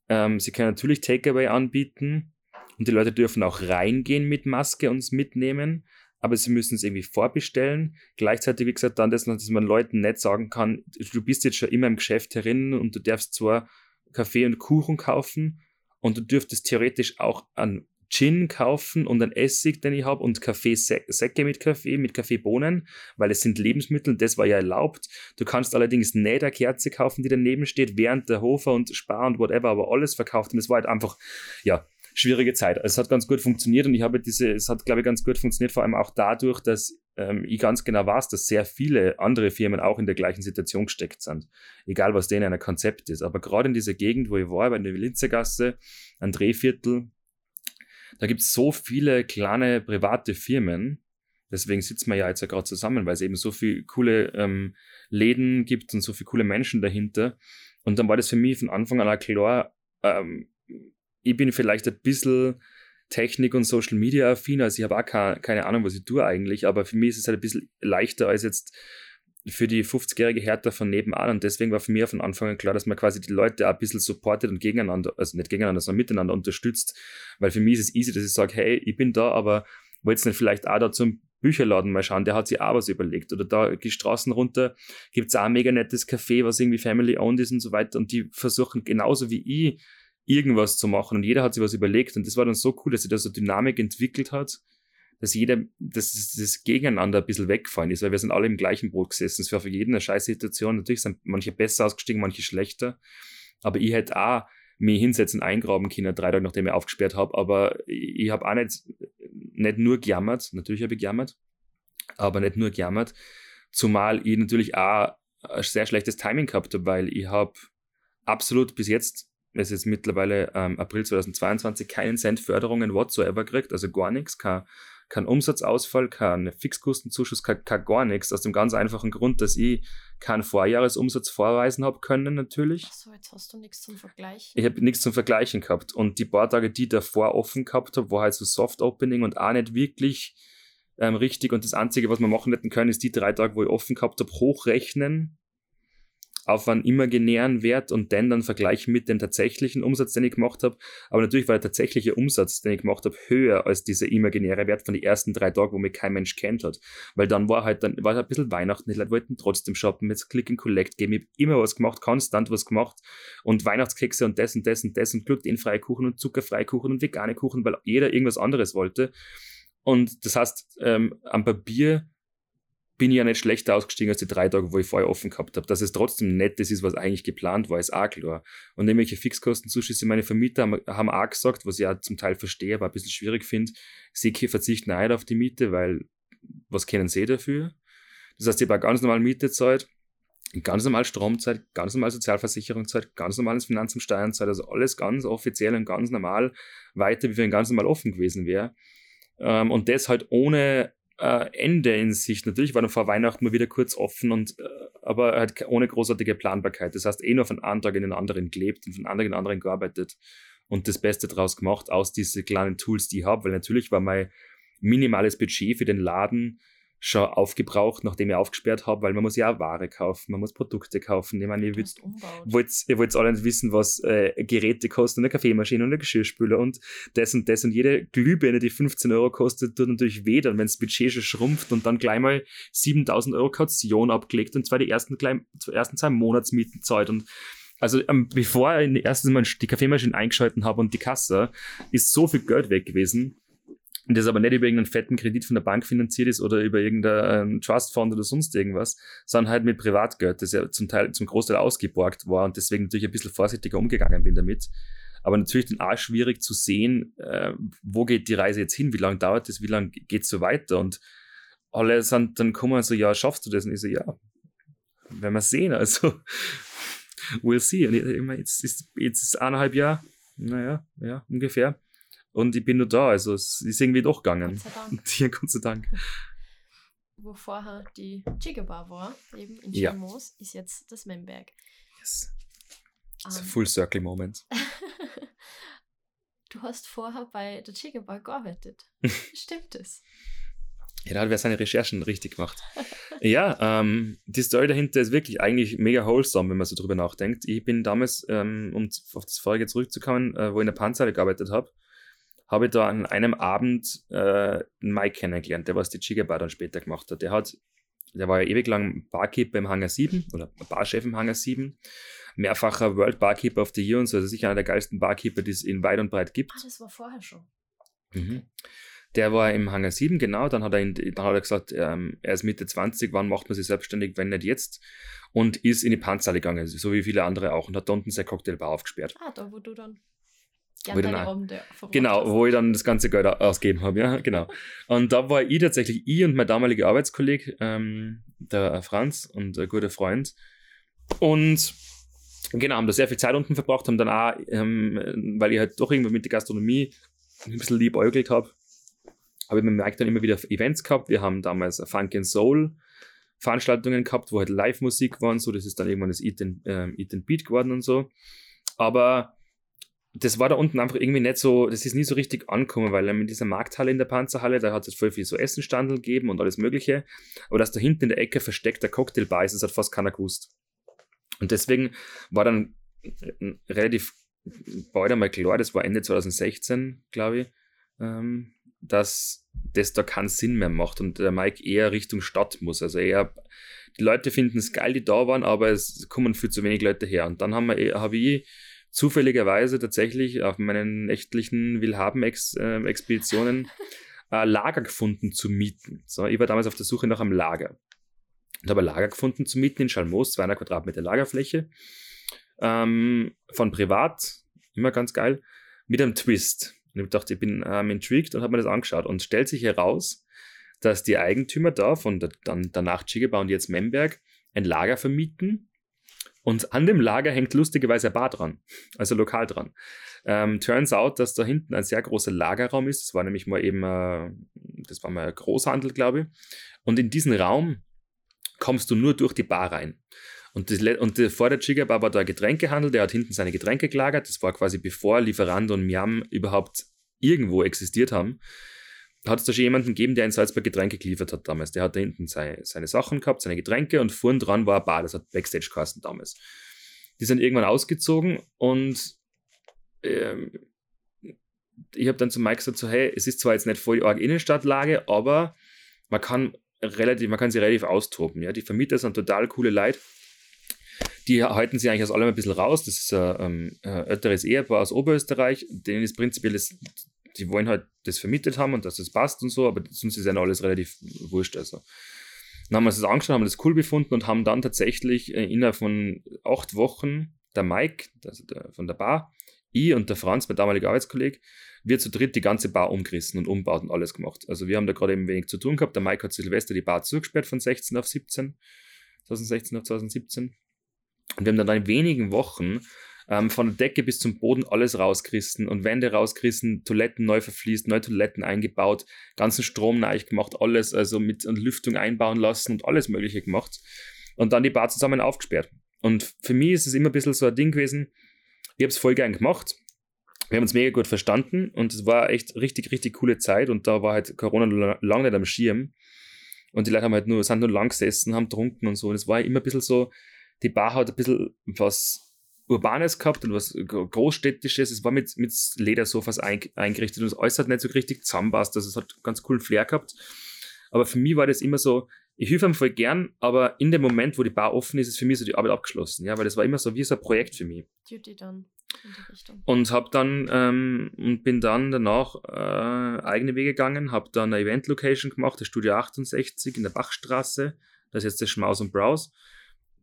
[SPEAKER 3] ähm, sie können natürlich Takeaway anbieten und die Leute dürfen auch reingehen mit Maske und mitnehmen, aber sie müssen es irgendwie vorbestellen. Gleichzeitig, wie gesagt, dann, das, dass man Leuten nicht sagen kann, du bist jetzt schon immer im Geschäft herin und du darfst zwar Kaffee und Kuchen kaufen und du dürftest theoretisch auch an Gin kaufen und ein Essig, den ich habe, und Kaffeesäcke mit Kaffee, mit Kaffeebohnen, weil es sind Lebensmittel, das war ja erlaubt. Du kannst allerdings nicht eine Kerze kaufen, die daneben steht, während der Hofer und Spar und whatever, aber alles verkauft. Und es war halt einfach, ja, schwierige Zeit. Es hat ganz gut funktioniert und ich habe diese, es hat, glaube ich, ganz gut funktioniert, vor allem auch dadurch, dass ähm, ich ganz genau weiß, dass sehr viele andere Firmen auch in der gleichen Situation gesteckt sind. Egal, was denen ein Konzept ist. Aber gerade in dieser Gegend, wo ich war, bei der Linzergasse, ein Drehviertel, da gibt es so viele kleine private Firmen. Deswegen sitzen wir ja jetzt ja gerade zusammen, weil es eben so viele coole ähm, Läden gibt und so viele coole Menschen dahinter. Und dann war das für mich von Anfang an klar, ähm, ich bin vielleicht ein bisschen Technik und Social Media affin, also ich habe auch keine Ahnung, was ich tue eigentlich, aber für mich ist es halt ein bisschen leichter als jetzt für die 50-jährige Hertha von nebenan. Und deswegen war für mich von Anfang an klar, dass man quasi die Leute auch ein bisschen supportet und gegeneinander, also nicht gegeneinander, sondern miteinander unterstützt, weil für mich ist es easy, dass ich sage, hey, ich bin da, aber wollt nicht vielleicht auch da zum Bücherladen mal schauen, der hat sich auch was überlegt. Oder da die Straßen runter. Gibt es auch ein mega nettes Café, was irgendwie family owned ist und so weiter. Und die versuchen genauso wie ich irgendwas zu machen. Und jeder hat sich was überlegt. Und das war dann so cool, dass sich da so Dynamik entwickelt hat dass jeder, dass das Gegeneinander ein bisschen weggefallen ist, weil wir sind alle im gleichen Boot gesessen. Es war für jeden eine scheiß Situation. Natürlich sind manche besser ausgestiegen, manche schlechter. Aber ich hätte auch mich hinsetzen, eingraben können, drei Tage nachdem ich aufgesperrt habe. Aber ich, habe auch nicht, nicht nur gejammert, natürlich habe ich gejammert, aber nicht nur gejammert, zumal ich natürlich auch ein sehr schlechtes Timing gehabt habe, weil ich habe absolut bis jetzt, es ist mittlerweile ähm, April 2022, keinen Cent Förderungen whatsoever gekriegt, also gar nichts, kein, kein Umsatzausfall, kein Fixkostenzuschuss, kein, kein gar nichts, aus dem ganz einfachen Grund, dass ich keinen Vorjahresumsatz vorweisen habe können, natürlich.
[SPEAKER 2] Achso, jetzt hast du nichts zum Vergleichen.
[SPEAKER 3] Ich habe nichts zum Vergleichen gehabt. Und die paar Tage, die ich davor offen gehabt habe, war halt so Soft Opening und auch nicht wirklich ähm, richtig. Und das Einzige, was wir machen hätten können, ist die drei Tage, wo ich offen gehabt habe, hochrechnen auf einen imaginären Wert und den dann vergleichen mit dem tatsächlichen Umsatz, den ich gemacht habe. Aber natürlich war der tatsächliche Umsatz, den ich gemacht habe, höher als dieser imaginäre Wert von den ersten drei Tagen, wo mich kein Mensch kennt hat. Weil dann war halt dann war halt ein bisschen Weihnachten, die Leute wollten trotzdem shoppen, mit Click and Collect geben. Ich habe immer was gemacht, konstant was gemacht und Weihnachtskekse und das und das und das und glutenfreie Kuchen und zuckerfreie Kuchen und vegane Kuchen, weil jeder irgendwas anderes wollte. Und das heißt, ähm, am Papier bin ich ja nicht schlechter ausgestiegen als die drei Tage, wo ich vorher offen gehabt habe. Dass es trotzdem nett das ist, was eigentlich geplant war, ist auch klar. Und irgendwelche Fixkostenzuschüsse, meine Vermieter haben, haben auch gesagt, was ich ja zum Teil verstehe, aber ein bisschen schwierig finde, sie verzichten auch nicht auf die Miete, weil was kennen sie dafür? Das heißt, ich habe ganz normal Miete zahlt, ganz normal Stromzeit, ganz normal Sozialversicherungszeit, ganz normales Finanz- und Steuernzeit, also alles ganz offiziell und ganz normal weiter, wie wenn ganz normal offen gewesen wäre. Ähm, und das halt ohne äh, Ende in Sicht. Natürlich war dann vor Weihnachten mal wieder kurz offen und äh, aber halt ohne großartige Planbarkeit. Das heißt, eh nur von einem Tag in den anderen gelebt und von anderen in den anderen gearbeitet und das Beste draus gemacht aus diesen kleinen Tools, die ich habe, weil natürlich war mein minimales Budget für den Laden schon aufgebraucht, nachdem ich aufgesperrt habe, weil man muss ja auch Ware kaufen, man muss Produkte kaufen. Ich meine, ihr wollt, ihr wollt alle nicht wissen, was äh, Geräte kosten, eine Kaffeemaschine und eine Geschirrspüler und das und das und jede Glühbirne, die 15 Euro kostet, tut natürlich weh, dann wenn das Budget schon schrumpft und dann gleich mal 7000 Euro Kaution abgelegt und zwar die ersten, gleich, die ersten zwei Monatsmieten zahlt und also ähm, bevor ich erstens mal die Kaffeemaschine eingeschalten habe und die Kasse, ist so viel Geld weg gewesen und das aber nicht über irgendeinen fetten Kredit von der Bank finanziert ist oder über irgendeinen Trustfonds oder sonst irgendwas, sondern halt mit Privatgeld, das ja zum Teil, zum Großteil ausgeborgt war und deswegen natürlich ein bisschen vorsichtiger umgegangen bin damit. Aber natürlich dann auch schwierig zu sehen, äh, wo geht die Reise jetzt hin, wie lange dauert das, wie lange geht es so weiter und alle sind dann kommen so, ja, schaffst du das? Und ich so, ja, werden wir sehen, also [LAUGHS] we'll see. Und ich, jetzt ist, jetzt ist eineinhalb Jahre, naja, ja, ungefähr. Und ich bin nur da, also es ist irgendwie doch gegangen.
[SPEAKER 2] Gott sei Dank. [LAUGHS]
[SPEAKER 3] Ja, Gott sei Dank.
[SPEAKER 2] Wo vorher die Chigabar war, eben in
[SPEAKER 3] Ja.
[SPEAKER 2] Chalmos, ist jetzt das Memberg.
[SPEAKER 3] Yes. A
[SPEAKER 2] Ähm,
[SPEAKER 3] full circle moment. [LAUGHS]
[SPEAKER 2] du hast vorher bei der Chigabar gearbeitet. [LAUGHS] Stimmt es?
[SPEAKER 3] Ja, da hat wer seine Recherchen richtig gemacht. ja, ähm, die Story dahinter ist wirklich eigentlich mega wholesome, wenn man so drüber nachdenkt. Ich bin damals, ähm, um auf das Vorige zurückzukommen, äh, wo ich in der Panzerhalle gearbeitet habe, habe ich da an einem Abend äh, einen Mike kennengelernt, der was die Chiga-Bar dann später gemacht hat. Der hat, der war ja ewig lang Barkeeper im Hangar 7 oder Barchef im Hangar 7, mehrfacher World Barkeeper of the Year und so, also sicher einer der geilsten Barkeeper, die es in weit und breit gibt.
[SPEAKER 2] Ah, das war vorher schon.
[SPEAKER 3] Mhm. Der war im Hangar 7, genau. Dann hat er, in, dann hat er gesagt, ähm, er ist Mitte 20, wann macht man sich selbstständig, wenn nicht jetzt? Und ist in die Panzerhalle gegangen, so wie viele andere auch, und hat da unten seine Cocktailbar aufgesperrt.
[SPEAKER 2] Ah, da wo du dann
[SPEAKER 3] Wo
[SPEAKER 2] gerne
[SPEAKER 3] ich dann- Genau, wo ich dann das ganze Geld au- ausgegeben habe, ja, genau. [LAUGHS] Und da war ich tatsächlich, ich und mein damaliger Arbeitskollege, ähm, der Franz und ein guter Freund. Und genau, haben da sehr viel Zeit unten verbracht, haben dann auch, ähm, weil ich halt doch irgendwie mit der Gastronomie ein bisschen liebäugelt habe, habe ich mit Mike dann immer wieder Events gehabt. Wir haben damals Funk and Soul Veranstaltungen gehabt, wo halt Live-Musik waren, so, das ist dann irgendwann das Eat and, ähm, Eat and Beat geworden und so. Aber das war da unten einfach irgendwie nicht so, das ist nie so richtig angekommen, weil in dieser Markthalle in der Panzerhalle, da hat es voll viel so Essenstandel gegeben und alles Mögliche. Aber dass da hinten in der Ecke versteckt der Cocktailbar ist, das hat fast keiner gewusst. Und deswegen war dann relativ bald einmal klar, das war Ende 2016, glaube ich, ähm, dass das da keinen Sinn mehr macht und der Mike eher Richtung Stadt muss. Also eher, die Leute finden es geil, die da waren, aber es kommen viel zu wenig Leute her. Und dann haben wir, eh- habe ich zufälligerweise tatsächlich auf meinen nächtlichen Willhaben-Expeditionen ein Lager gefunden zu mieten. So, ich war damals auf der Suche nach einem Lager. Und habe ein Lager gefunden zu mieten in Schalmoos, 200 Quadratmeter Lagerfläche. Ähm, von privat, immer ganz geil, mit einem Twist. Und ich dachte, ich bin ähm, intrigued und habe mir das angeschaut. Und stellt sich heraus, dass die Eigentümer da von der, dann danach Chigaba und jetzt Memberg ein Lager vermieten. Und an dem Lager hängt lustigerweise ein Bar dran, also lokal dran. Ähm, turns out, dass da hinten ein sehr großer Lagerraum ist. Das war nämlich mal eben, äh, das war mal Großhandel, glaube ich. Und in diesen Raum kommst du nur durch die Bar rein. Und, das, und vor der Chiga-Bar war da ein Getränkehandel, der hat hinten seine Getränke gelagert. Das war quasi bevor Lieferant und Miam überhaupt irgendwo existiert haben. Hat es da schon jemanden gegeben, der in Salzburg Getränke geliefert hat damals. Der hat da hinten seine, seine Sachen gehabt, seine Getränke und vorn dran war eine Bar, das hat Backstage kosten damals. Die sind irgendwann ausgezogen und ähm, ich habe dann zu Mike gesagt, so, hey, es ist zwar jetzt nicht voll die arg Innenstadtlage, aber man kann relativ, man kann sie relativ austoben. Ja? Die Vermieter sind total coole Leute. Die halten sich eigentlich aus allem ein bisschen raus. Das ist ein, ähm, ein älteres Ehepaar aus Oberösterreich. Denen ist prinzipiell, das, die wollen halt das vermietet haben und dass das passt und so, aber sonst ist ja alles relativ wurscht. Also. Dann haben wir uns das angeschaut, haben das cool befunden und haben dann tatsächlich äh, innerhalb von acht Wochen der Mike also der, von der Bar ich und der Franz, mein damaliger Arbeitskollege, wir zu dritt die ganze Bar umgerissen und umbaut und alles gemacht. Also wir haben da gerade eben wenig zu tun gehabt. Der Mike hat Silvester die Bar zugesperrt von 16 auf 17, 2016 auf 2017. Und wir haben dann in wenigen Wochen ähm, von der Decke bis zum Boden alles rausgerissen und Wände rausgerissen, Toiletten neu verfließt, neue Toiletten eingebaut, ganzen Strom neu gemacht, alles also mit Lüftung einbauen lassen und alles Mögliche gemacht. Und dann die Bar zusammen aufgesperrt. Und für mich ist es immer ein bisschen so ein Ding gewesen, ich habe es voll gern gemacht. Wir haben uns mega gut verstanden und es war echt richtig, richtig coole Zeit und da war halt Corona lange nicht am Schirm. Und die Leute haben halt nur, sind nur lang gesessen, haben trunken und so. Und es war immer ein bisschen so, die Bar hat ein bisschen was Urbanes gehabt und was Großstädtisches. Es war mit, mit Ledersofas eingerichtet und es äußert nicht so richtig zusammenpasst. Also es hat ganz coolen Flair gehabt. Aber für mich war das immer so, ich helfe ihm voll gern, aber in dem Moment, wo die Bar offen ist, ist für mich so die Arbeit abgeschlossen. Ja, weil das war immer so wie so ein Projekt für mich. Duty Richtung. Und hab dann ähm, und bin dann danach äh, eigene Wege gegangen, habe dann eine Event-Location gemacht, das Studio 68 in der Bachstraße. Das ist jetzt der Schmaus und Browse.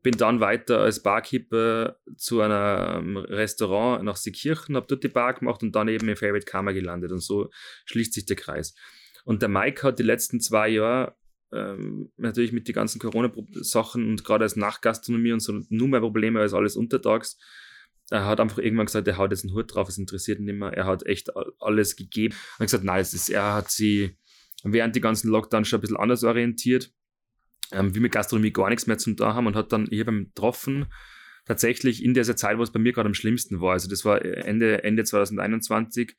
[SPEAKER 3] Bin dann weiter als Barkeeper zu einem Restaurant nach Seekirchen, habe dort die Bar gemacht und dann eben im Favorite Kammer gelandet. Und so schließt sich der Kreis. Und der Mike hat die letzten zwei Jahre ähm, natürlich mit den ganzen Corona-Sachen und gerade als Nachgastronomie und so nur mehr Probleme als alles untertags. Er hat einfach irgendwann gesagt, er haut jetzt einen Hut drauf, es interessiert ihn nicht mehr. Er hat echt alles gegeben. Er hat gesagt, nein, ist, er hat sie während die ganzen Lockdowns schon ein bisschen anders orientiert, ähm, wie mit Gastronomie gar nichts mehr zum da haben und hat dann, ich habe ihn getroffen, tatsächlich in dieser Zeit, wo es bei mir gerade am schlimmsten war. Also das war Ende, Ende 2021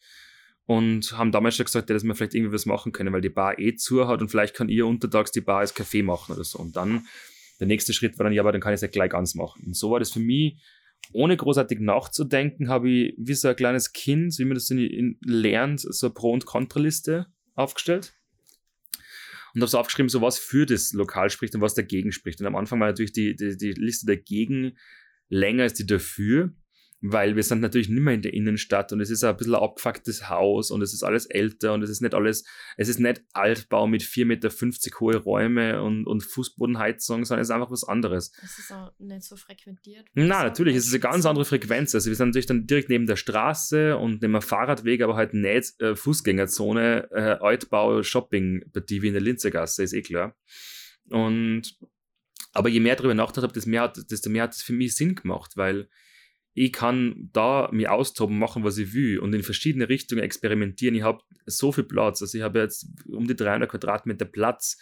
[SPEAKER 3] und haben damals schon gesagt, ja, dass wir vielleicht irgendwie was machen können, weil die Bar eh zu hat und vielleicht kann ihr untertags die Bar als Café machen oder so. Und dann der nächste Schritt war dann, ja, aber dann kann ich es ja gleich ganz machen. Und so war das für mich, ohne großartig nachzudenken, habe ich wie so ein kleines Kind, wie man das in, in, lernt, so eine Pro- und Kontraliste aufgestellt. Und habe so aufgeschrieben, so was für das Lokal spricht und was dagegen spricht. Und am Anfang war natürlich die, die, die Liste dagegen länger als die dafür weil wir sind natürlich nicht mehr in der Innenstadt und es ist ein bisschen ein abgefucktes Haus und es ist alles älter und es ist nicht alles, es ist nicht Altbau mit 4,50 Meter hohe Räume und, und Fußbodenheizung, sondern es ist einfach was anderes.
[SPEAKER 2] Es ist auch nicht so frequentiert.
[SPEAKER 3] Nein, natürlich, es ist eine ganz andere Frequenz. Also wir sind natürlich dann direkt neben der Straße und neben einem Fahrradweg, aber halt nicht äh, Fußgängerzone, äh, Altbau, Shopping-Partie wie in der Linzergasse, ist eh klar. Und aber je mehr darüber nachgedacht habe, desto mehr hat es für mich Sinn gemacht, weil ich kann da mir austoben, machen, was ich will und in verschiedene Richtungen experimentieren. Ich habe so viel Platz. Also ich habe jetzt um die 300 Quadratmeter Platz.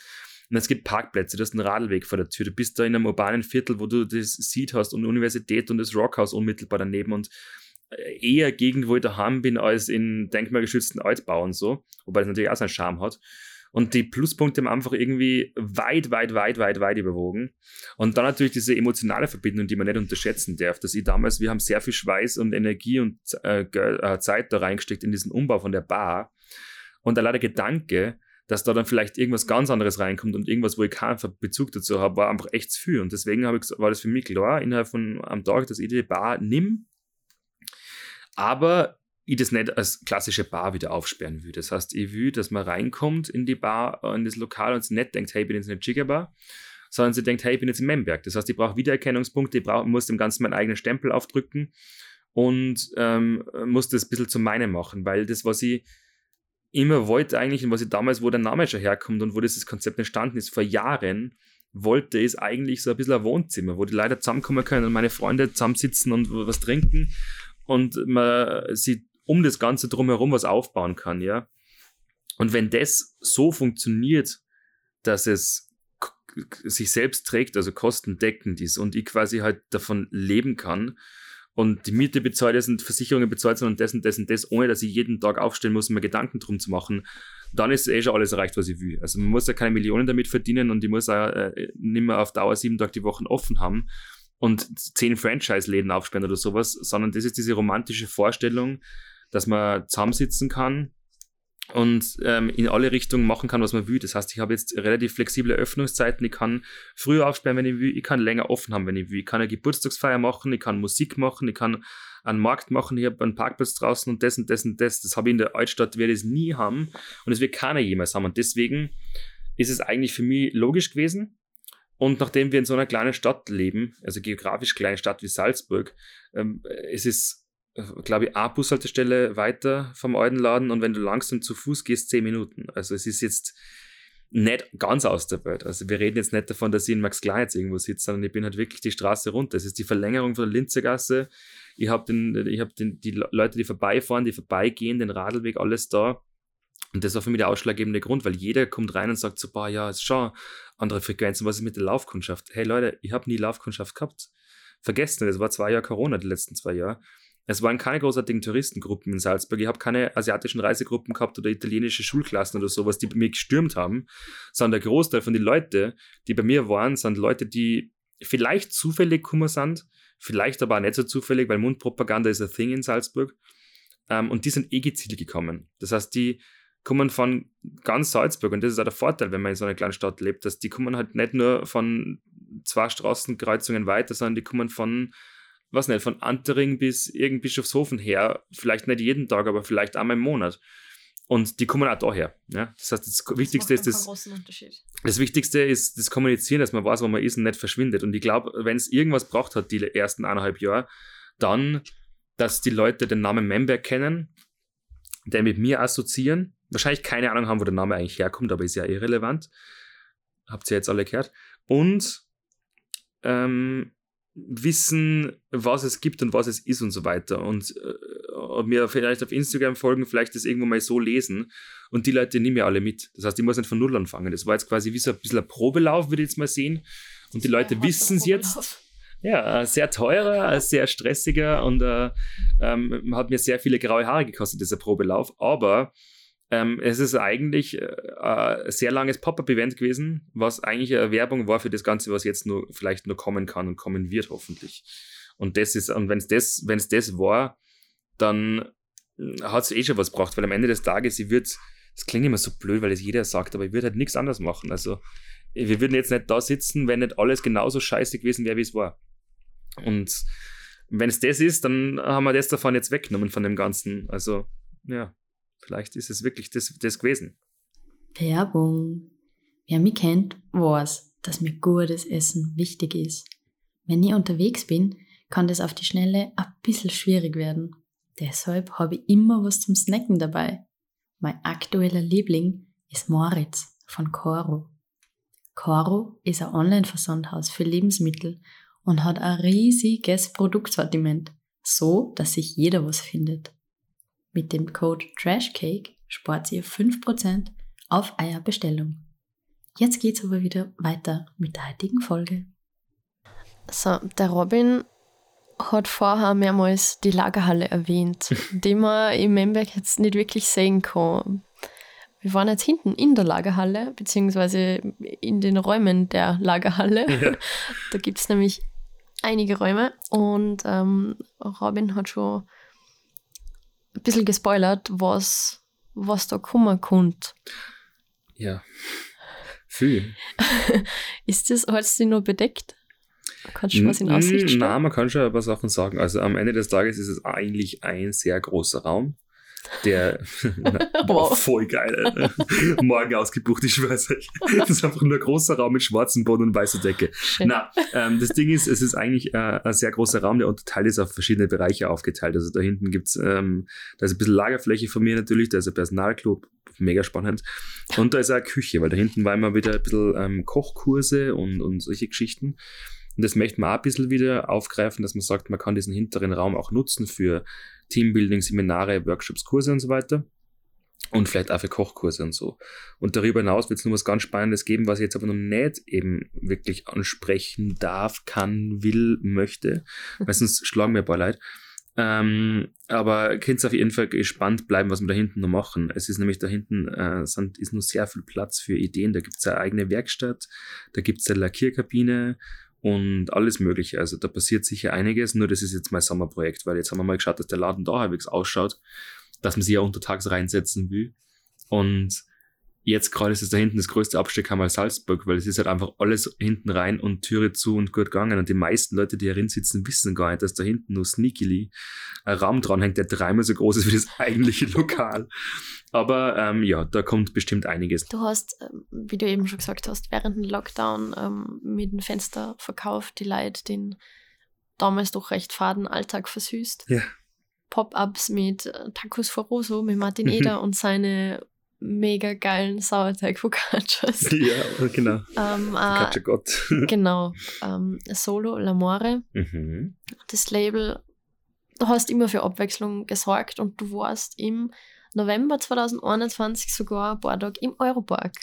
[SPEAKER 3] Und es gibt Parkplätze, du hast einen Radweg vor der Tür. Du bist da in einem urbanen Viertel, wo du das Seed hast und Universität und das Rockhaus unmittelbar daneben und eher Gegend, wo ich daheim bin, als in denkmalgeschützten Altbau und so. Wobei das natürlich auch seinen Charme hat. Und die Pluspunkte haben einfach irgendwie weit, weit, weit, weit, weit überwogen. Und dann natürlich diese emotionale Verbindung, die man nicht unterschätzen darf. Dass ich damals, wir haben sehr viel Schweiß und Energie und äh, äh, Zeit da reingesteckt in diesen Umbau von der Bar. Und der Gedanke, dass da dann vielleicht irgendwas ganz anderes reinkommt und irgendwas, wo ich keinen Bezug dazu habe, war einfach echt zu viel. Und deswegen ich, war das für mich klar, innerhalb von einem Tag, dass ich die Bar nimm. Aber ich das nicht als klassische Bar wieder aufsperren will. Das heißt, ich will, dass man reinkommt in die Bar, in das Lokal und sie nicht denkt, hey, ich bin jetzt eine Jiggerbar, sondern sie denkt, hey, ich bin jetzt im Memberg. Das heißt, ich brauche Wiedererkennungspunkte, ich brauch, muss dem Ganzen meinen eigenen Stempel aufdrücken und ähm, muss das ein bisschen zu meinem machen, weil das, was ich immer wollte eigentlich und was ich damals, wo der Name schon herkommt und wo dieses Konzept entstanden ist, vor Jahren, wollte, ist eigentlich so ein bisschen ein Wohnzimmer, wo die Leute zusammenkommen können und meine Freunde zusammensitzen und was trinken und man sie um das Ganze drumherum was aufbauen kann, ja. Und wenn das so funktioniert, dass es sich selbst trägt, also kostendeckend ist und ich quasi halt davon leben kann und die Miete bezahlt ist und Versicherungen bezahlt sind und das und das und das, ohne dass ich jeden Tag aufstehen muss, mir Gedanken drum zu machen, dann ist eh schon alles erreicht, was ich will. Also man muss ja keine Millionen damit verdienen und ich muss auch äh, nicht mehr auf Dauer sieben Tage die Woche offen haben und zehn Franchise-Läden aufsperren oder sowas, sondern das ist diese romantische Vorstellung, dass man zusammensitzen kann und ähm, in alle Richtungen machen kann, was man will. Das heißt, ich habe jetzt relativ flexible Öffnungszeiten. Ich kann früher aufsperren, wenn ich will. Ich kann länger offen haben, wenn ich will. Ich kann eine Geburtstagsfeier machen, ich kann Musik machen, ich kann einen Markt machen. Ich habe einen Parkplatz draußen und das und das und das. Das habe ich in der Altstadt, werde ich nie haben. Und es wird keiner jemals haben. Und deswegen ist es eigentlich für mich logisch gewesen. Und nachdem wir in so einer kleinen Stadt leben, also geografisch kleine Stadt wie Salzburg, ähm, es ist glaube ich, eine Bushaltestelle weiter vom alten Laden und wenn du langsam zu Fuß gehst, zehn Minuten. Also es ist jetzt nicht ganz aus der Welt. Also wir reden jetzt nicht davon, dass ich in Max Klar jetzt irgendwo sitze, sondern ich bin halt wirklich die Straße runter. Es ist die Verlängerung von der Linzergasse. Ich habe den, ich den, die Leute, die vorbeifahren, die vorbeigehen, den Radlweg, alles da. Und das war für mich der ausschlaggebende Grund, weil jeder kommt rein und sagt so, boah, ja, ist schon andere Frequenzen. Was ist mit der Laufkundschaft? Hey Leute, ich habe nie Laufkundschaft gehabt. Vergessen, das war zwei Jahre Corona, die letzten zwei Jahre. Es waren keine großartigen Touristengruppen in Salzburg. Ich habe keine asiatischen Reisegruppen gehabt oder italienische Schulklassen oder sowas, die bei mir gestürmt haben, sondern der Großteil von den Leuten, die bei mir waren, sind Leute, die vielleicht zufällig gekommen sind, vielleicht aber auch nicht so zufällig, weil Mundpropaganda ist ein Thing in Salzburg. Ähm, und die sind eh gezielt gekommen. Das heißt, die kommen von ganz Salzburg und das ist auch der Vorteil, wenn man in so einer kleinen Stadt lebt, dass die kommen halt nicht nur von zwei Straßenkreuzungen weiter, sondern die kommen von was nicht, von Antering bis irgend Bischofshofen her, vielleicht nicht jeden Tag, aber vielleicht einmal im Monat. Und die kommen auch daher. Ja? Das heißt, das, das Wichtigste ist das. Das Wichtigste ist das Kommunizieren, dass man weiß, wo man ist und nicht verschwindet. Und ich glaube, wenn es irgendwas braucht hat, die ersten eineinhalb Jahre, dann, dass die Leute den Namen Memberg kennen, der mit mir assoziieren, wahrscheinlich keine Ahnung haben, wo der Name eigentlich herkommt, aber ist ja irrelevant. Habt ihr jetzt alle gehört. Und ähm, wissen, was es gibt und was es ist und so weiter. Und äh, mir vielleicht auf Instagram folgen, vielleicht das irgendwo mal so lesen. Und die Leute nehmen ja alle mit. Das heißt, ich muss nicht von Null anfangen. Das war jetzt quasi wie so ein bisschen ein Probelauf, würde ich jetzt mal sehen. Und die Leute wissen es jetzt. Ja, sehr teurer, sehr stressiger und äh, ähm, hat mir sehr viele graue Haare gekostet, dieser Probelauf. Aber ähm, es ist eigentlich äh, ein sehr langes Pop-up-Event gewesen, was eigentlich eine Werbung war für das Ganze, was jetzt nur vielleicht nur kommen kann und kommen wird, hoffentlich. Und das ist, und wenn es das, wenn es das war, dann äh, hat es eh schon was gebracht, weil am Ende des Tages, ich würde, das klingt immer so blöd, weil es jeder sagt, aber ich würde halt nichts anderes machen. Also, wir würden jetzt nicht da sitzen, wenn nicht alles genauso scheiße gewesen wäre, wie es war. Und wenn es das ist, dann haben wir das davon jetzt weggenommen von dem Ganzen. Also, ja. Vielleicht ist es wirklich das, das gewesen.
[SPEAKER 1] Werbung. Wer mich kennt, weiß, dass mir gutes Essen wichtig ist. Wenn ich unterwegs bin, kann das auf die Schnelle ein bisschen schwierig werden. Deshalb habe ich immer was zum Snacken dabei. Mein aktueller Liebling ist Moritz von Coro. Coro ist ein Online-Versandhaus für Lebensmittel und hat ein riesiges Produktsortiment, so dass sich jeder was findet. Mit dem Code TRASHCAKE spart ihr 5% auf Eierbestellung. Jetzt geht's aber wieder weiter mit der heutigen Folge.
[SPEAKER 2] So, der Robin hat vorher mehrmals die Lagerhalle erwähnt, [LAUGHS] die man im Memberg jetzt nicht wirklich sehen kann. Wir waren jetzt hinten in der Lagerhalle, beziehungsweise in den Räumen der Lagerhalle. Ja. [LAUGHS] Da gibt es nämlich einige Räume und ähm, Robin hat schon ein bisschen gespoilert, was, was da kommen kommt.
[SPEAKER 3] Ja, viel. [LAUGHS]
[SPEAKER 2] ist das, hat dich noch bedeckt? Kannst du was in Aussicht stellen?
[SPEAKER 3] Nein, man kann schon ein paar Sachen sagen. Also am Ende des Tages ist es eigentlich ein sehr großer Raum. Der [LAUGHS] [LAUGHS] wow. voll geil. Morgen ausgebucht, ich weiß nicht. Das ist einfach nur ein großer Raum mit schwarzem Boden und weißer Decke. Na, ähm, das Ding ist, es ist eigentlich äh, ein sehr großer Raum, der unterteilt ist auf verschiedene Bereiche aufgeteilt. Also da hinten gibt's, ähm, da ist ein bisschen Lagerfläche von mir natürlich, da ist ein Personalclub, mega spannend. Und da ist auch eine Küche, weil da hinten war immer wieder ein bisschen ähm, Kochkurse und, und solche Geschichten. Und das möchte man auch ein bisschen wieder aufgreifen, dass man sagt, man kann diesen hinteren Raum auch nutzen für Teambuilding, Seminare, Workshops, Kurse und so weiter. Und vielleicht auch für Kochkurse und so. Und darüber hinaus wird es nur was ganz Spannendes geben, was ich jetzt aber noch nicht eben wirklich ansprechen darf, kann, will, möchte. Weil sonst [LAUGHS] schlagen mir ein paar Leute. Ähm, aber könnt auf jeden Fall gespannt bleiben, was wir da hinten noch machen. Es ist nämlich da hinten äh, sind, ist nur sehr viel Platz für Ideen. Da gibt es eine eigene Werkstatt, da gibt es eine Lackierkabine und alles Mögliche. Also da passiert sicher einiges, nur das ist jetzt mein Sommerprojekt, weil jetzt haben wir mal geschaut, dass der Laden da halbwegs ausschaut, dass man sich ja untertags reinsetzen will. Und jetzt gerade ist es da hinten das größte Absteckkammer Salzburg, weil es ist halt einfach alles hinten rein und Türe zu und gut gegangen. Und die meisten Leute, die hier sitzen, wissen gar nicht, dass da hinten nur sneakily ein Raum dran hängt, der dreimal so groß ist wie das eigentliche Lokal. Aber ähm, ja, da kommt bestimmt einiges.
[SPEAKER 2] Du hast, ähm, wie du eben schon gesagt hast, während dem Lockdown ähm, mit dem Fensterverkauf die Leute den damals doch recht faden Alltag versüßt.
[SPEAKER 3] Ja.
[SPEAKER 2] Pop-ups mit äh, Tacos Foroso, mit Martin Eder und seine mega geilen Sauerteig-Focaccias. [LAUGHS]
[SPEAKER 3] Ja, genau.
[SPEAKER 2] Ähm,
[SPEAKER 3] Focaccia
[SPEAKER 2] äh,
[SPEAKER 3] Gott. [LAUGHS]
[SPEAKER 2] genau. Ähm, Solo L'Amore.
[SPEAKER 3] Mhm.
[SPEAKER 2] Das Label, du hast immer für Abwechslung gesorgt und du warst im November 2021 sogar ein paar Tage im Europark.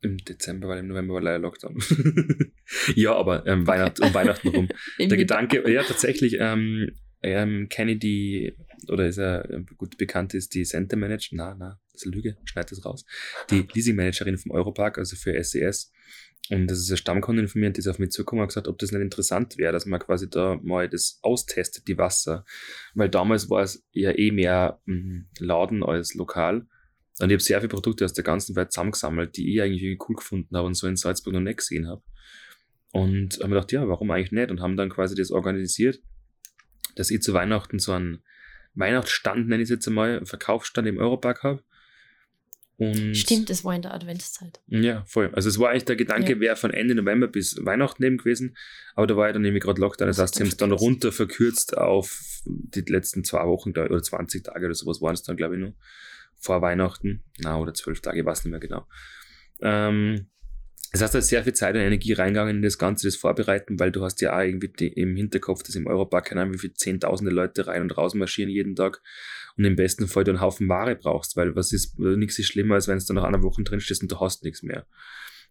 [SPEAKER 3] Im Dezember, weil im November war leider Lockdown. [LAUGHS] ja, aber ähm, Weihnacht, um Weihnachten rum. Der Gedanke, ja, tatsächlich, ähm, ähm, kenne die, oder ist er äh, gut bekannt ist, die Center Manager, na, na, das ist eine Lüge, schneid das raus, die Leasing Managerin vom Europark, also für SES. Und das ist eine Stammkundin von mir, die ist auf mich zugekommen und gesagt, ob das nicht interessant wäre, dass man quasi da mal das austestet, die Wasser. Weil damals war es ja eh mehr mh, Laden als lokal. Und ich habe sehr viele Produkte aus der ganzen Welt zusammengesammelt, die ich eigentlich cool gefunden habe und so in Salzburg noch nicht gesehen habe. Und haben mir gedacht, ja, warum eigentlich nicht? Und haben dann quasi das organisiert dass ich zu Weihnachten so einen Weihnachtsstand, nenne ich es jetzt einmal, Verkaufsstand im Europark habe.
[SPEAKER 2] Und Stimmt, es war in der Adventszeit.
[SPEAKER 3] Ja, voll. Also es war eigentlich der Gedanke, ja. wäre von Ende November bis Weihnachten eben gewesen, aber da war ja dann nämlich gerade Lockdown, das, das heißt, sie haben es dann runter verkürzt auf die letzten zwei Wochen oder 20 Tage oder sowas waren es dann, glaube ich, nur vor Weihnachten. Na, oder zwölf Tage, ich weiß nicht mehr genau. Ähm, das heißt, da ist sehr viel Zeit und Energie reingegangen in das Ganze, das Vorbereiten, weil du hast ja auch irgendwie die, im Hinterkopf, dass im Europark, keine Ahnung, wie viele Zehntausende Leute rein und raus marschieren jeden Tag und im besten Fall du einen Haufen Ware brauchst, weil was ist, nichts ist schlimmer, als wenn es dann nach einer Woche drin stehst und du hast nichts mehr.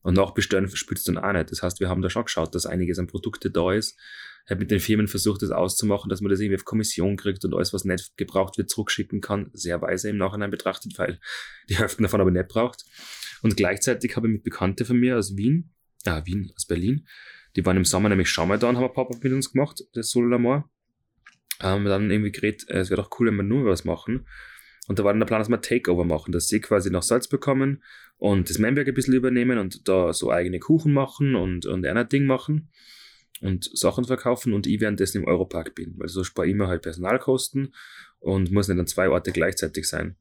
[SPEAKER 3] Und nachbestellen verspürst du dann auch nicht. Das heißt, wir haben da schon geschaut, dass einiges an Produkte da ist. Ich habe mit den Firmen versucht, das auszumachen, dass man das irgendwie auf Kommission kriegt und alles, was nicht gebraucht wird, zurückschicken kann. Sehr weise im Nachhinein betrachtet, weil [LAUGHS] die Hälfte davon aber nicht braucht. Und gleichzeitig habe ich mit Bekannte von mir aus Wien, ah, Wien, aus Berlin, die waren im Sommer nämlich schon mal da und haben ein Pop-Up mit uns gemacht, das Solo Haben dann irgendwie geredet, äh, es wäre doch cool, wenn wir nur was machen. Und da war dann der Plan, dass wir Takeover machen, dass sie quasi nach Salz bekommen und das Memberg ein bisschen übernehmen und da so eigene Kuchen machen und, und ein Ding machen und Sachen verkaufen und ich währenddessen im Europark bin, weil so spare ich immer halt Personalkosten und muss nicht an zwei Orte gleichzeitig sein.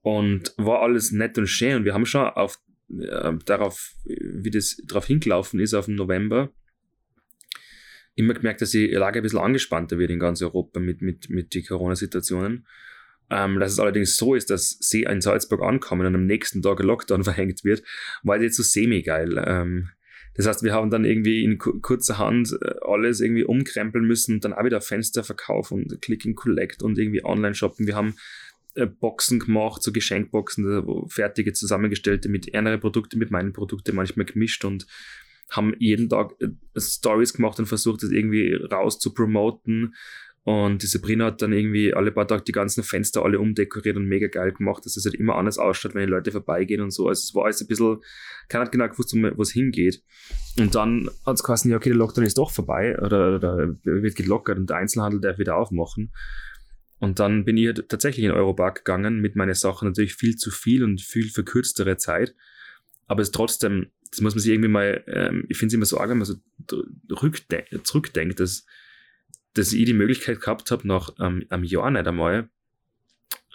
[SPEAKER 3] Und war alles nett und schön. Und wir haben schon auf, äh, darauf, wie das drauf hingelaufen ist, auf den November, immer gemerkt, dass die Lage ein bisschen angespannter wird in ganz Europa mit, mit, mit den Corona-Situationen. Ähm, dass es allerdings so ist, dass sie in Salzburg ankommen und am nächsten Tag Lockdown [LAUGHS] verhängt wird, war jetzt so semi-geil. Ähm, das heißt, wir haben dann irgendwie in kurzer Hand äh, alles irgendwie umkrempeln müssen und dann auch wieder Fensterverkauf und Click and Collect und irgendwie Online-Shoppen. Wir haben äh, Boxen gemacht, so Geschenkboxen, fertige zusammengestellte mit andere Produkte, mit meinen Produkten manchmal gemischt und haben jeden Tag äh, Stories gemacht und versucht, das irgendwie raus zu promoten. Und die Sabrina hat dann irgendwie alle paar Tage die ganzen Fenster alle umdekoriert und mega geil gemacht, dass es halt immer anders ausschaut, wenn die Leute vorbeigehen und so. Also es war alles ein bisschen, keiner hat genau gewusst, wo es hingeht. Und dann hat es geheißen, ja, okay, der Lockdown ist doch vorbei oder, oder wird gelockert und der Einzelhandel darf wieder aufmachen. Und dann bin ich halt tatsächlich in Europark gegangen mit meinen Sachen natürlich viel zu viel und viel verkürztere Zeit. Aber es trotzdem das muss man sich irgendwie mal, ähm, ich finde es immer so arg, wenn man so zurückdenkt, dass, dass ich die Möglichkeit gehabt habe, nach ähm, einem Jahr nicht einmal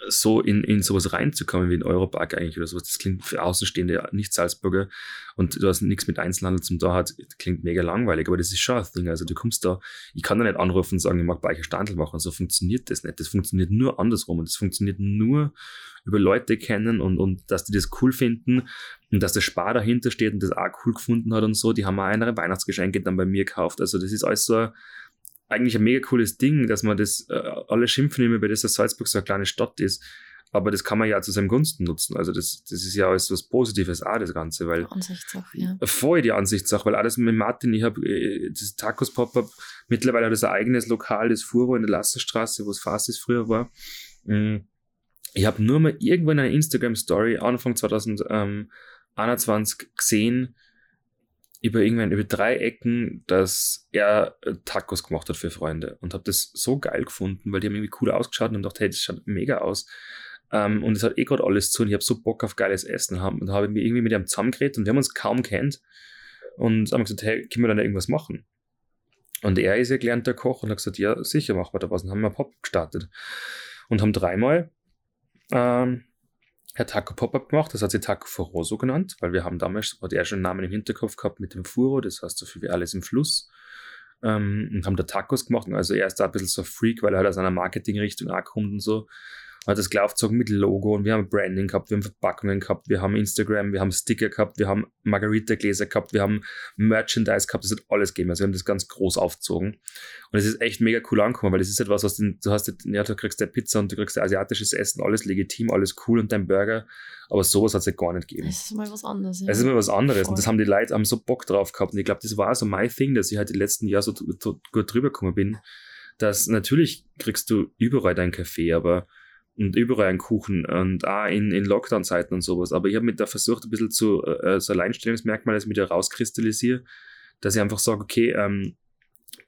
[SPEAKER 3] so in, in sowas reinzukommen wie in Europark eigentlich oder sowas. Das klingt für Außenstehende nicht Salzburger und du hast nichts mit Einzelhandel zum da hat, klingt mega langweilig, aber das ist schon ein Ding. Also du kommst da, ich kann da nicht anrufen und sagen, ich mag bei euch ein Standel machen. So funktioniert das nicht. Das funktioniert nur andersrum und das funktioniert nur über Leute kennen und, und dass die das cool finden und dass der Spar dahinter steht und das auch cool gefunden hat und so. Die haben auch andere Weihnachtsgeschenke dann bei mir gekauft. Also das ist alles so eigentlich ein mega cooles Ding, dass man das, äh, alle schimpfen immer, weil das Salzburg so eine kleine Stadt ist. Aber das kann man ja zu seinem Gunsten nutzen. Also das, das ist ja alles was Positives auch, das Ganze, weil.
[SPEAKER 2] Ansichtssache, ja.
[SPEAKER 3] Voll die Ansichtssache, weil alles mit Martin, ich habe äh, das Tacos Pop-Up, mittlerweile hat es ein eigenes Lokal, das Furo in der Lasserstraße, wo es Fast früher war. Mhm. Ich habe nur mal irgendwo in einer Instagram-Story Anfang 2021 gesehen, über irgendwann über drei Ecken, dass er äh, Tacos gemacht hat für Freunde und habe das so geil gefunden, weil die haben irgendwie cool ausgeschaut und dachte, hey, das schaut mega aus. Um, ähm, und es hat eh gerade alles zu und ich habe so Bock auf geiles Essen haben und da habe ich mich irgendwie mit ihm zusammengeredet und wir haben uns kaum kennt und haben gesagt, hey, können wir dann da irgendwas machen? Und er ist ja gelernter Koch und hat gesagt, ja, sicher, machen wir da was. Und haben wir Pop gestartet und haben dreimal ähm, Herr Taco Pop-Up gemacht, das hat sie Taco Foroso genannt, weil wir haben damals, hat er schon einen Namen im Hinterkopf gehabt mit dem Furo, das heißt so viel wie alles im Fluss. Ähm, und haben da Tacos gemacht. Also er ist da ein bisschen so Freak, weil er halt aus einer Marketingrichtung ankommt und so hat das aufgezogen mit Logo und wir haben Branding gehabt, wir haben Verpackungen gehabt, wir haben Instagram, wir haben Sticker gehabt, wir haben Margarita-Gläser gehabt, wir haben Merchandise gehabt, das hat alles gegeben. Also wir haben das ganz groß aufgezogen. Und es ist echt mega cool angekommen, weil das ist etwas, was du hast, ja, du kriegst der Pizza und du kriegst asiatisches Essen, alles legitim, alles cool und dein Burger. Aber sowas hat es ja gar nicht gegeben.
[SPEAKER 2] Es ist mal was anderes. Ja.
[SPEAKER 3] Es ist mal was anderes. Voll. Und das haben die Leute haben so Bock drauf gehabt. Und ich glaube, das war so mein Thing, dass ich halt die letzten Jahre so, so gut drüber gekommen bin, dass natürlich kriegst du überall deinen Kaffee, aber und überall einen Kuchen und auch in, in Lockdown-Zeiten und sowas. Aber ich habe mir da versucht, ein bisschen zu, äh, so Alleinstellungsmerkmal, dass ich mich da rauskristallisiere, dass ich einfach sage, okay, ähm,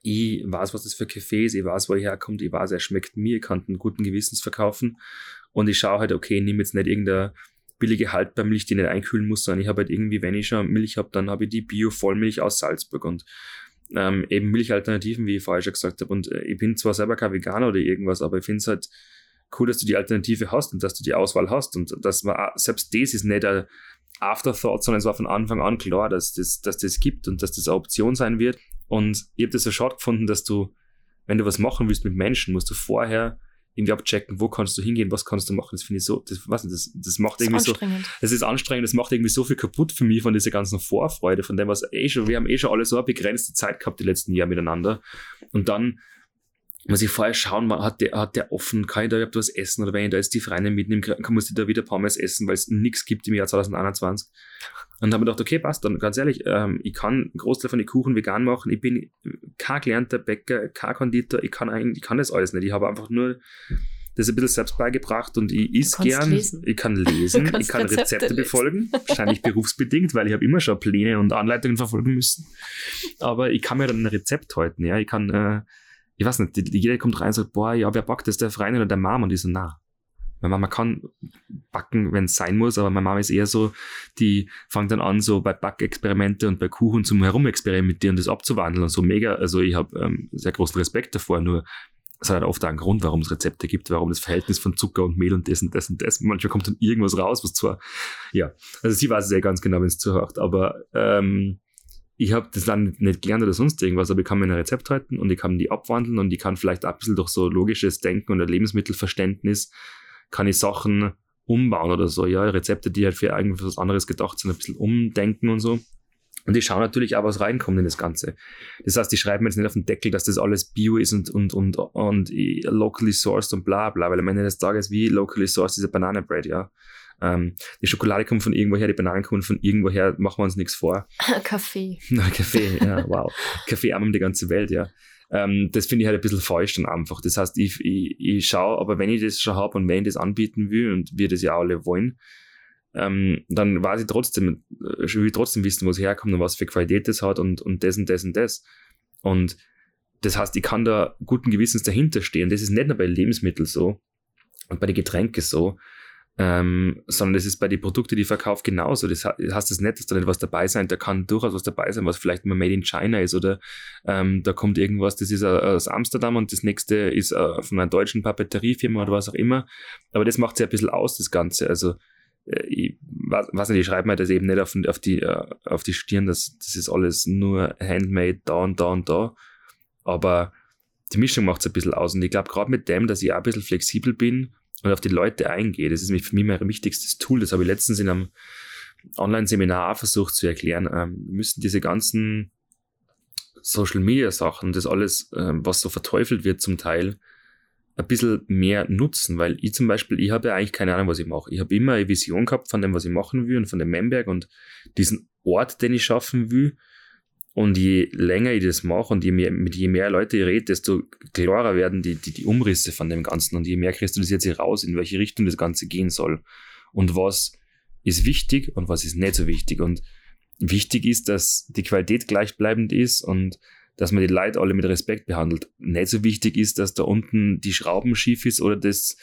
[SPEAKER 3] ich weiß, was das für Kaffee ist, ich weiß, wo er herkommt, ich weiß, er schmeckt mir, ich kann einen guten Gewissens verkaufen und ich schaue halt, okay, ich nehme jetzt nicht irgendeine billige Haltbarmilch, die ich nicht einkühlen muss, sondern ich habe halt irgendwie, wenn ich schon Milch habe, dann habe ich die Bio-Vollmilch aus Salzburg und ähm, eben Milchalternativen, wie ich vorher schon gesagt habe. Und äh, ich bin zwar selber kein Veganer oder irgendwas, aber ich finde es halt cool, dass du die Alternative hast und dass du die Auswahl hast. Und das war, selbst das ist nicht ein Afterthought, sondern es war von Anfang an klar, dass das, dass das gibt und dass das eine Option sein wird. Und ich habe das so schade gefunden, dass du, wenn du was machen willst mit Menschen, musst du vorher irgendwie abchecken, wo kannst du hingehen, was kannst du machen. Das finde ich so, das, was nicht, das, das macht das irgendwie so, das ist anstrengend, das macht irgendwie so viel kaputt für mich von dieser ganzen Vorfreude, von dem, was eh schon, wir haben eh schon alle so eine begrenzte Zeit gehabt die letzten Jahre miteinander. Und dann muss ich vorher schauen, hat der, hat der offen, kann ich da überhaupt was essen? Oder wenn ich da jetzt die Freunde mitnehme, kann, muss ich da wieder Pommes essen, weil es nichts gibt im Jahr 2021. Und dann habe ich gedacht, okay, passt dann, ganz ehrlich, ähm, ich kann einen Großteil von den Kuchen vegan machen, ich bin kein gelernter Bäcker, kein Konditor, ich kann eigentlich, ich kann das alles nicht, ich habe einfach nur das ein bisschen selbst beigebracht und ich is gern, lesen. ich kann [LAUGHS] lesen, ich kann Rezepte, Rezepte befolgen, wahrscheinlich berufsbedingt, weil ich habe immer schon Pläne und Anleitungen verfolgen müssen, aber ich kann mir dann ein Rezept halten, ja, ich kann äh, ich weiß nicht, jeder kommt rein und sagt, boah, ja, wer backt das, der Freund oder der Mom? Und ich so, na. Meine Mama kann backen, wenn es sein muss, aber meine Mama ist eher so, die fängt dann an, so bei Backexperimente und bei Kuchen zum Herumexperimentieren, das abzuwandeln und so mega. Also ich habe ähm, sehr großen Respekt davor, nur es hat halt oft einen Grund, warum es Rezepte gibt, warum das Verhältnis von Zucker und Mehl und das und das und das. Manchmal kommt dann irgendwas raus, was zwar, ja, also sie weiß es ja ganz genau, wenn es zuhört, aber ähm, ich habe das dann nicht gelernt oder sonst irgendwas, aber ich kann mir ein Rezept halten und ich kann die abwandeln und ich kann vielleicht ein bisschen durch so logisches Denken oder Lebensmittelverständnis kann ich Sachen umbauen oder so, ja, Rezepte, die halt für irgendwas anderes gedacht sind, ein bisschen umdenken und so. Und ich schaue natürlich auch, was reinkommt in das Ganze. Das heißt, ich schreibe mir jetzt nicht auf den Deckel, dass das alles Bio ist und, und, und, und locally sourced und bla bla, weil am Ende des Tages, wie locally sourced diese Bananenbread, ja. Ähm, die Schokolade kommt von irgendwoher, die Bananen kommen von irgendwoher, machen wir uns nichts vor. [LAUGHS]
[SPEAKER 2] Kaffee. [LAUGHS]
[SPEAKER 3] Na, Kaffee, ja, wow. Kaffee um die ganze Welt, ja. Ähm, das finde ich halt ein bisschen falsch dann einfach. Das heißt, ich, ich, ich schaue, aber wenn ich das schon habe und wenn ich das anbieten will und wir das ja alle wollen, ähm, dann weiß ich trotzdem, äh, will ich trotzdem wissen, wo es herkommt und was für Qualität das hat und, und das und das und das. Und das heißt, ich kann da guten Gewissens dahinter stehen. Das ist nicht nur bei Lebensmitteln so und bei den Getränken so, ähm, sondern das ist bei den Produkten, die verkauft, genauso. Das heißt das nicht, dass da nicht was dabei sein, da kann durchaus was dabei sein, was vielleicht mal made in China ist oder ähm, da kommt irgendwas, das ist aus Amsterdam und das nächste ist äh, von einer deutschen Papeteriefirma oder was auch immer. Aber das macht ja ein bisschen aus, das Ganze. Also äh, ich weiß nicht, ich schreibe mir das eben nicht auf, auf, die, äh, auf die Stirn, das, das ist alles nur handmade, da und da und da. Aber die Mischung macht es ein bisschen aus. Und ich glaube, gerade mit dem, dass ich auch ein bisschen flexibel bin und auf die Leute eingehe, das ist für mich mein wichtigstes Tool. Das habe ich letztens in einem Online-Seminar versucht zu erklären. Ähm, wir müssen diese ganzen Social-Media-Sachen, das alles, ähm, was so verteufelt wird zum Teil, ein bisschen mehr nutzen, weil ich zum Beispiel, ich habe ja eigentlich keine Ahnung, was ich mache. Ich habe immer eine Vision gehabt von dem, was ich machen will und von dem Memberg und diesen Ort, den ich schaffen will. Und je länger ich das mache und je mehr, mit je mehr Leute ich rede, desto klarer werden die, die, die Umrisse von dem Ganzen und je mehr kristallisiert sich raus, in welche Richtung das Ganze gehen soll. Und was ist wichtig und was ist nicht so wichtig. Und wichtig ist, dass die Qualität gleichbleibend ist und dass man die Leute alle mit Respekt behandelt. Nicht so wichtig ist, dass da unten die Schrauben schief ist oder das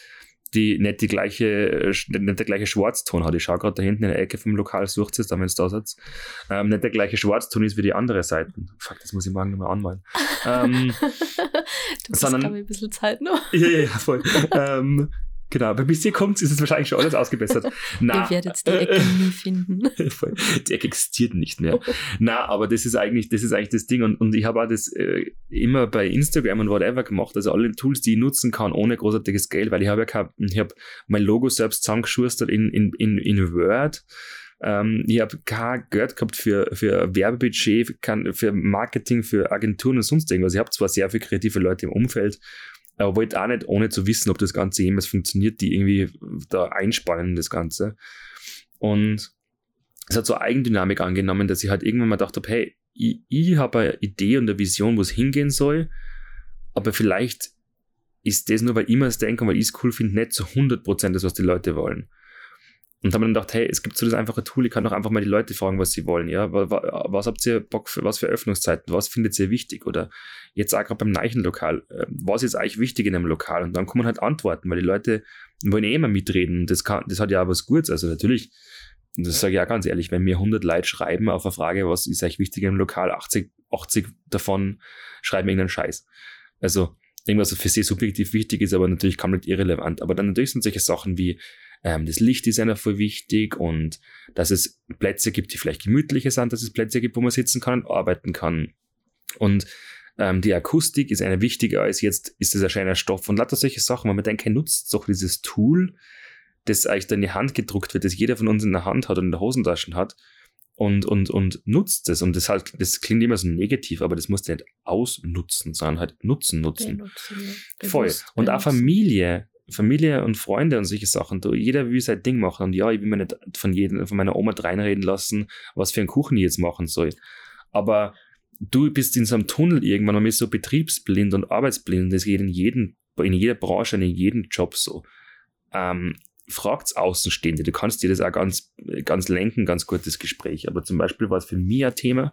[SPEAKER 3] die nicht die gleiche, nicht der gleiche Schwarzton hat. Ich schaue gerade da hinten in der Ecke vom Lokal, sucht es da, wenn es da sitzt. Ähm, nicht der gleiche Schwarzton ist wie die andere Seiten. Fuck, das muss ich morgen nochmal anmalen. [LAUGHS] ähm,
[SPEAKER 2] du hast, sondern, ein bisschen Zeit noch.
[SPEAKER 3] ja, ja, ja, voll. [LAUGHS] ähm, Genau, aber bis ihr kommt, ist es wahrscheinlich schon alles ausgebessert. [LAUGHS]
[SPEAKER 2] Na, Ihr werdet die Ecke nie [LAUGHS] finden.
[SPEAKER 3] die Ecke existiert nicht mehr. Na, aber das ist eigentlich, das ist eigentlich das Ding. Und, und ich habe auch das äh, immer bei Instagram und whatever gemacht, also alle Tools, die ich nutzen kann, ohne großartiges Geld, weil ich habe ja kein, ich habe mein Logo selbst zusammengeschustert in, in, in, in Word. Ähm, ich habe kein Geld gehabt für, für Werbebudget, für Marketing, für Agenturen und sonst irgendwas. Ich habe zwar sehr viele kreative Leute im Umfeld, aber wollte auch nicht, ohne zu wissen, ob das Ganze jemals funktioniert, die irgendwie da einspannen in das Ganze. Und es hat so Eigendynamik angenommen, dass ich halt irgendwann mal gedacht habe, hey, ich, ich habe eine Idee und eine Vision, wo es hingehen soll, aber vielleicht ist das nur, weil ich mir das denke weil ich es cool finde, nicht zu 100% das, was die Leute wollen. Und haben dann gedacht, hey, es gibt so das einfache Tool, ich kann doch einfach mal die Leute fragen, was sie wollen, ja. Was habt ihr Bock für, was für Öffnungszeiten? Was findet ihr wichtig? Oder jetzt auch gerade beim Neichenlokal, ähm, was ist eigentlich wichtig in einem Lokal? Und dann kommen halt Antworten, weil die Leute wollen eh immer mitreden. Das kann, das hat ja auch was Gutes. Also natürlich, das sage ich auch ganz ehrlich, wenn mir 100 Leute schreiben auf eine Frage, was ist eigentlich wichtig im Lokal, 80, 80 davon schreiben irgendeinen Scheiß. Also, irgendwas für sie subjektiv wichtig ist, aber natürlich komplett irrelevant. Aber dann natürlich sind solche Sachen wie, ähm, das Licht ist einer voll wichtig und dass es Plätze gibt, die vielleicht gemütlicher sind, dass es Plätze gibt, wo man sitzen kann und arbeiten kann. Und ähm, die Akustik ist eine wichtiger als jetzt ist es ein schöner Stoff und lauter solche Sachen, wenn man denkt, hey, nutzt doch dieses Tool, das eigentlich da in die Hand gedruckt wird, das jeder von uns in der Hand hat und in der Hosentaschen hat und, und, und nutzt es. Und das halt, das klingt immer so negativ, aber das musst du nicht ausnutzen, sondern halt nutzen, nutzen. Benutzen, ja. Voll. Und auch Familie Familie und Freunde und solche Sachen. Du, jeder will sein Ding machen. Und ja, ich will mir nicht von, jedem, von meiner Oma reinreden lassen, was für einen Kuchen ich jetzt machen soll. Aber du bist in so einem Tunnel irgendwann und bist so betriebsblind und arbeitsblind. Das geht in, jedem, in jeder Branche in jedem Job so. Ähm, fragt's Außenstehende. Du kannst dir das auch ganz, ganz lenken, ganz gutes Gespräch. Aber zum Beispiel war es für mich ein Thema,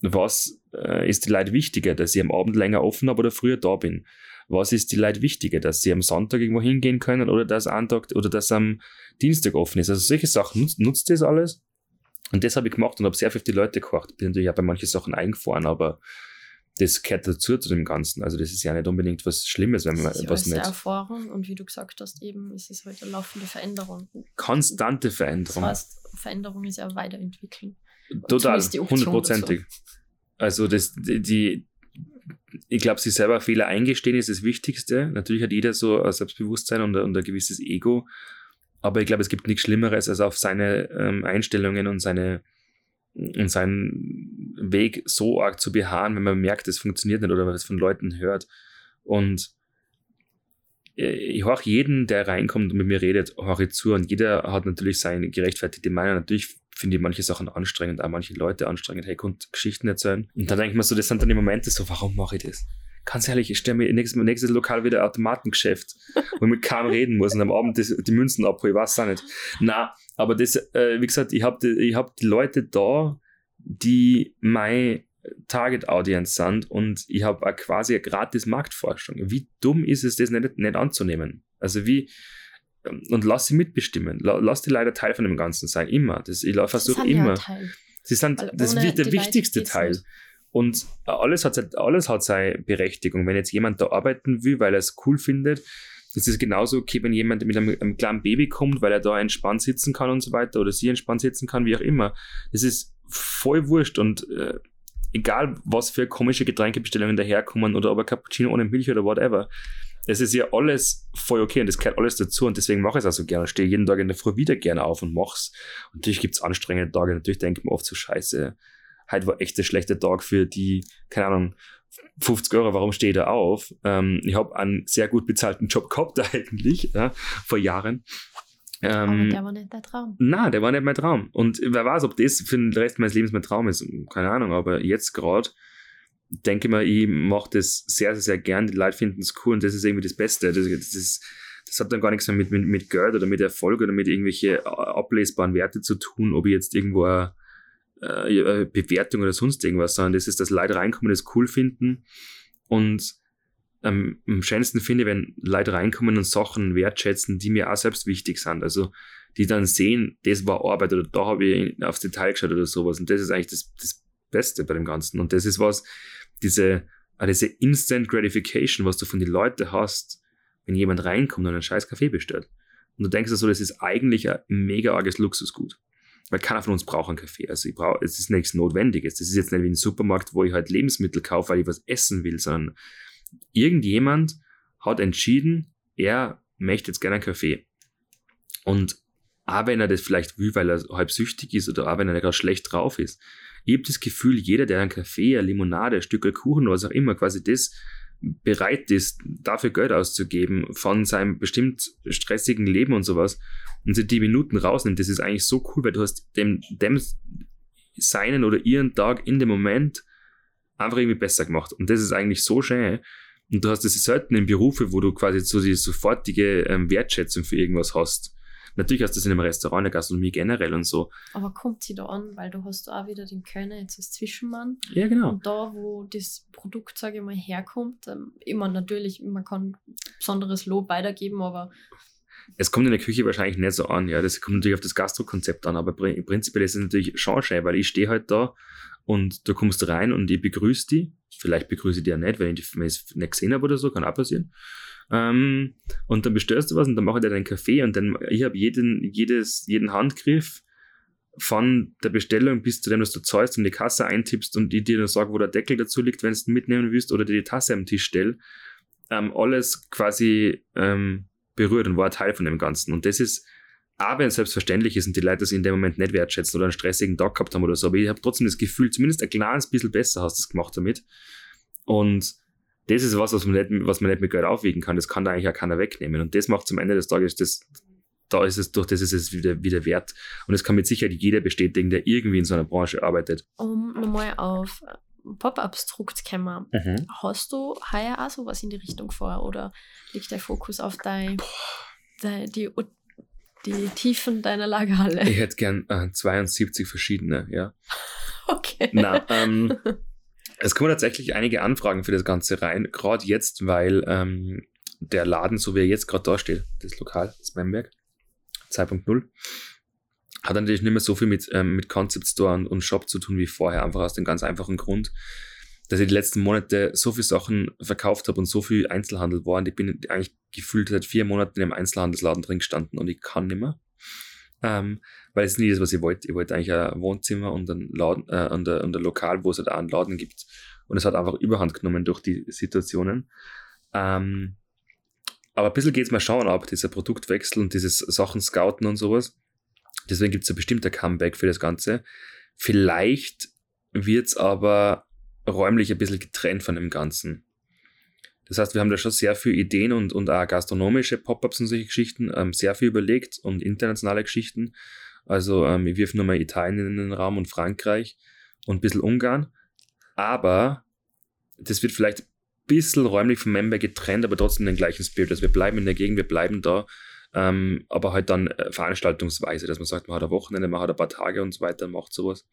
[SPEAKER 3] was äh, ist die Leute wichtiger, dass ich am Abend länger offen habe oder früher da bin? Was ist die Leute wichtiger, dass sie am Sonntag irgendwo hingehen können oder dass am Tag oder dass am Dienstag offen ist. Also solche Sachen nutzt, nutzt das alles. Und das habe ich gemacht und habe sehr viel auf die Leute gekocht. Bin natürlich auch bei manchen Sachen eingefahren, aber das gehört dazu zu dem Ganzen. Also das ist ja nicht unbedingt was Schlimmes, wenn man
[SPEAKER 2] das ist
[SPEAKER 3] was
[SPEAKER 2] nicht. Erfahrung und wie du gesagt hast, eben ist es halt eine laufende Veränderung.
[SPEAKER 3] Konstante Veränderung.
[SPEAKER 2] Das heißt, Veränderung ist ja weiterentwickeln.
[SPEAKER 3] Total, hundertprozentig. Also das, die, ich glaube, sich selber Fehler eingestehen ist das Wichtigste. Natürlich hat jeder so ein Selbstbewusstsein und, und ein gewisses Ego. Aber ich glaube, es gibt nichts Schlimmeres, als auf seine ähm, Einstellungen und seine und seinen Weg so arg zu beharren, wenn man merkt, es funktioniert nicht oder es von Leuten hört. Und äh, ich höre jeden, der reinkommt und mit mir redet, höre zu. Und jeder hat natürlich seine gerechtfertigte Meinung. Natürlich finde ich manche Sachen anstrengend, auch manche Leute anstrengend. Hey, kommt Geschichten erzählen. Und dann denke ich mir so, das sind dann die Momente so, warum mache ich das? Ganz ehrlich, ich stelle mir nächstes, nächstes Lokal wieder ein Automatengeschäft, wo ich mit kaum [LAUGHS] reden muss und am Abend das, die Münzen abhole, ich weiß auch nicht. Na, aber das, äh, wie gesagt, ich habe die, ich hab die Leute da, die mein Target Audience sind und ich habe quasi eine gratis Marktforschung. Wie dumm ist es, das nicht, nicht anzunehmen? Also wie, und lass sie mitbestimmen. Lass die Leute Teil von dem Ganzen sein. Immer. Das, ich versuche immer. Ja sie sind das ist der wichtigste Teil. Nicht. Und alles hat, alles hat seine Berechtigung. Wenn jetzt jemand da arbeiten will, weil er es cool findet, das ist genauso okay, wenn jemand mit einem, einem, kleinen Baby kommt, weil er da entspannt sitzen kann und so weiter oder sie entspannt sitzen kann, wie auch immer. Das ist voll wurscht und äh, egal, was für komische Getränkebestellungen daherkommen oder ob ein Cappuccino ohne Milch oder whatever. Es ist ja alles voll okay und das gehört alles dazu und deswegen mache ich es auch so gerne. Ich stehe jeden Tag in der Früh wieder gerne auf und mach's. Und natürlich gibt es anstrengende Tage. Natürlich denke ich mir oft so scheiße. Heute war echt ein schlechter Tag für die, keine Ahnung, 50 Euro, warum stehe ich da auf? Ähm, ich habe einen sehr gut bezahlten Job gehabt [LAUGHS] eigentlich, ja, vor Jahren.
[SPEAKER 2] Ähm, Aber der war nicht dein Traum.
[SPEAKER 3] Nein, der war nicht mein Traum. Und wer weiß, ob das für den Rest meines Lebens mein Traum ist. Keine Ahnung, aber jetzt gerade denke mal, ich mache das sehr, sehr, sehr gern. Die Leute finden es cool und das ist irgendwie das Beste. Das, das, ist, das hat dann gar nichts mehr mit, mit, mit Geld oder mit Erfolg oder mit irgendwelchen ablesbaren Werte zu tun, ob ich jetzt irgendwo eine, eine Bewertung oder sonst irgendwas, sondern das ist, dass Leute reinkommen, das cool finden und ähm, am schönsten finde, wenn Leute reinkommen und Sachen wertschätzen, die mir auch selbst wichtig sind. Also die dann sehen, das war Arbeit oder da habe ich aufs Detail geschaut oder sowas. Und das ist eigentlich das, das Beste bei dem Ganzen. Und das ist was, diese, ah, diese Instant Gratification, was du von den Leuten hast, wenn jemand reinkommt und einen scheiß Kaffee bestellt. Und du denkst so, das ist eigentlich ein mega arges Luxusgut. Weil keiner von uns braucht einen Kaffee. Also ich brauche, es ist nichts Notwendiges. Das ist jetzt nicht wie ein Supermarkt, wo ich halt Lebensmittel kaufe, weil ich was essen will, sondern irgendjemand hat entschieden, er möchte jetzt gerne einen Kaffee. Und auch wenn er das vielleicht will, weil er halb süchtig ist oder auch wenn er gerade schlecht drauf ist, ich habe das Gefühl, jeder, der einen Kaffee, eine Limonade, ein Stück Kuchen, was auch immer, quasi das bereit ist, dafür Geld auszugeben, von seinem bestimmt stressigen Leben und sowas, und sich die Minuten rausnimmt, das ist eigentlich so cool, weil du hast dem, dem seinen oder ihren Tag in dem Moment einfach irgendwie besser gemacht. Und das ist eigentlich so schön. Und du hast das selten in Berufe, wo du quasi so die sofortige ähm, Wertschätzung für irgendwas hast. Natürlich hast du das in einem Restaurant, in der Gastronomie generell und so.
[SPEAKER 2] Aber kommt sie da an, weil du hast auch wieder den Kölner jetzt als Zwischenmann.
[SPEAKER 3] Ja, genau.
[SPEAKER 2] Und da, wo das Produkt, sage ich mal, herkommt, ähm, immer natürlich, man kann besonderes Lob weitergeben, aber
[SPEAKER 3] es kommt in der Küche wahrscheinlich nicht so an, ja. Das kommt natürlich auf das Gastro-Konzept an, aber prinzipiell ist es natürlich schon schön, weil ich stehe halt da und du kommst rein und ich begrüße die. Vielleicht begrüße ich die ja nicht, wenn ich es nicht gesehen habe oder so, kann auch passieren. Ähm, und dann bestellst du was und dann mache ich dir deinen Kaffee und dann, ich habe jeden, jedes, jeden Handgriff von der Bestellung bis zu dem, dass du zahlst und die Kasse eintippst und die dir dann sagen, wo der Deckel dazu liegt, wenn du mitnehmen willst oder dir die Tasse am Tisch stell, ähm, alles quasi ähm, berührt und war Teil von dem Ganzen. Und das ist, auch wenn es selbstverständlich ist und die Leute das in dem Moment nicht wertschätzen oder einen stressigen Tag gehabt haben oder so, aber ich habe trotzdem das Gefühl, zumindest ein kleines bisschen besser hast du es gemacht damit. Und das ist was, was man, nicht, was man nicht mit Geld aufwiegen kann. Das kann da eigentlich auch keiner wegnehmen. Und das macht zum Ende des Tages das, da ist es durch das ist es wieder, wieder wert. Und das kann mit Sicherheit jeder bestätigen, der irgendwie in so einer Branche arbeitet.
[SPEAKER 2] Um nochmal auf Pop-ups zurückzukommen, mhm. hast du heuer auch sowas in die Richtung vor oder liegt der Fokus auf dein, dein die, die Tiefen deiner Lagerhalle?
[SPEAKER 3] Ich hätte gern äh, 72 verschiedene, ja. [LAUGHS]
[SPEAKER 2] Okay.
[SPEAKER 3] Na, ähm, [LAUGHS] es kommen tatsächlich einige Anfragen für das Ganze rein, gerade jetzt, weil ähm, der Laden, so wie er jetzt gerade da steht, das Lokal, das Memberg, 2.0, hat natürlich nicht mehr so viel mit, ähm, mit Concept Store und, und Shop zu tun wie vorher, einfach aus dem ganz einfachen Grund, dass ich die letzten Monate so viele Sachen verkauft habe und so viel Einzelhandel war und ich bin eigentlich gefühlt seit vier Monaten im Einzelhandelsladen drin gestanden und ich kann nicht mehr. Ähm, weil es ist nie das, was ich wollte. Ich wollte eigentlich ein Wohnzimmer und ein, Laden, äh, und ein, und ein Lokal, wo es halt auch einen Laden gibt. Und es hat einfach überhand genommen durch die Situationen. Ähm, aber ein bisschen geht es mir schauen ab, dieser Produktwechsel und dieses Sachen scouten und sowas. Deswegen gibt es ein bestimmter Comeback für das Ganze. Vielleicht wird es aber räumlich ein bisschen getrennt von dem Ganzen. Das heißt, wir haben da schon sehr viele Ideen und, und auch gastronomische Pop-ups und solche Geschichten, ähm, sehr viel überlegt und internationale Geschichten. Also ähm, ich wirf nochmal Italien in den Raum und Frankreich und ein bisschen Ungarn. Aber das wird vielleicht ein bisschen räumlich vom Member getrennt, aber trotzdem den gleichen Spirit. Also wir bleiben in der Gegend, wir bleiben da, ähm, aber halt dann äh, veranstaltungsweise, dass man sagt, man hat ein Wochenende, man hat ein paar Tage und so weiter, macht sowas.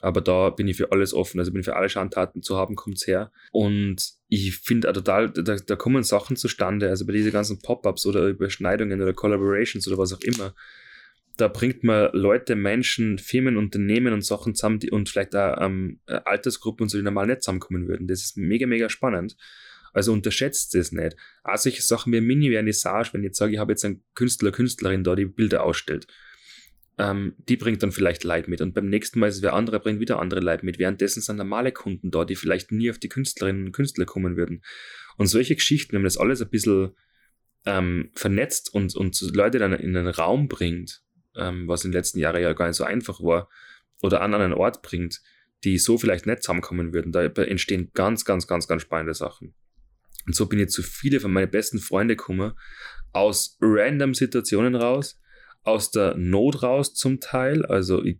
[SPEAKER 3] Aber da bin ich für alles offen. Also bin ich für alle Schandtaten zu haben, kommt's her. Und ich finde total, da, da kommen Sachen zustande. Also bei diesen ganzen Pop-ups oder Überschneidungen oder Collaborations oder was auch immer. Da bringt man Leute, Menschen, Firmen, Unternehmen und Sachen zusammen, die und vielleicht auch ähm, Altersgruppen und so, die normal nicht zusammenkommen würden. Das ist mega, mega spannend. Also unterschätzt es nicht. Auch solche Sachen wie Mini-Vernissage, wenn ich jetzt sage, ich habe jetzt einen Künstler, Künstlerin da, die Bilder ausstellt ähm, die bringt dann vielleicht Leid mit. Und beim nächsten Mal ist es wer andere, bringt wieder andere Leid mit. Währenddessen sind normale Kunden da, die vielleicht nie auf die Künstlerinnen und Künstler kommen würden. Und solche Geschichten, wenn man das alles ein bisschen ähm, vernetzt und, und Leute dann in einen Raum bringt, ähm, was in den letzten Jahren ja gar nicht so einfach war, oder an einen Ort bringt, die so vielleicht nicht zusammenkommen würden, da entstehen ganz, ganz, ganz, ganz spannende Sachen. Und so bin ich zu viele von meinen besten Freunden gekommen, aus random Situationen raus, aus der Not raus zum Teil. Also ich,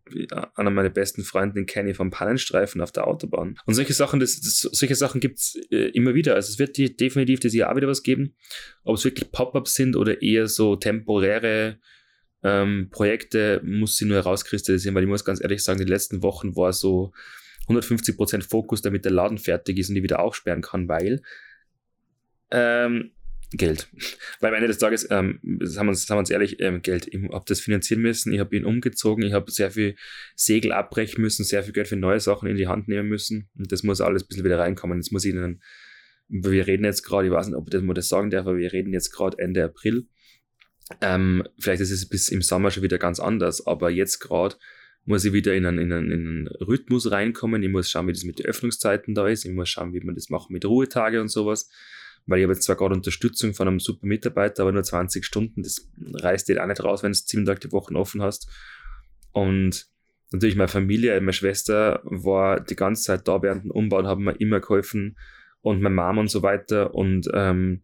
[SPEAKER 3] einer meiner besten Freunde, den kenne ich vom Pannenstreifen auf der Autobahn. Und solche Sachen, das, das solche Sachen gibt's äh, immer wieder. Also es wird die, definitiv das Jahr wieder was geben. Ob es wirklich Pop-ups sind oder eher so temporäre ähm, Projekte, muss sie nur herauskristallisieren, weil ich muss ganz ehrlich sagen, die letzten Wochen war so 150% Fokus, damit der Laden fertig ist und ich wieder aufsperren kann, weil ähm, Geld. Weil am Ende des Tages, ähm, sagen, wir uns, sagen wir uns ehrlich, ähm, Geld. Ich habe das finanzieren müssen, ich habe ihn umgezogen, ich habe sehr viel Segel abbrechen müssen, sehr viel Geld für neue Sachen in die Hand nehmen müssen. Und das muss alles ein bisschen wieder reinkommen. Jetzt muss ich Ihnen, wir reden jetzt gerade, ich weiß nicht, ob ich das mal das sagen darf, aber wir reden jetzt gerade Ende April. Ähm, vielleicht ist es bis im Sommer schon wieder ganz anders, aber jetzt gerade muss ich wieder in einen, in, einen, in einen Rhythmus reinkommen. Ich muss schauen, wie das mit den Öffnungszeiten da ist. Ich muss schauen, wie man das macht mit Ruhetage und sowas weil ich habe jetzt zwar gerade Unterstützung von einem super Mitarbeiter, aber nur 20 Stunden, das reißt dir auch nicht raus, wenn du sieben Tage die Woche offen hast. Und natürlich meine Familie, meine Schwester war die ganze Zeit da während dem Umbau und haben mir immer geholfen und meine Mom und so weiter und ähm,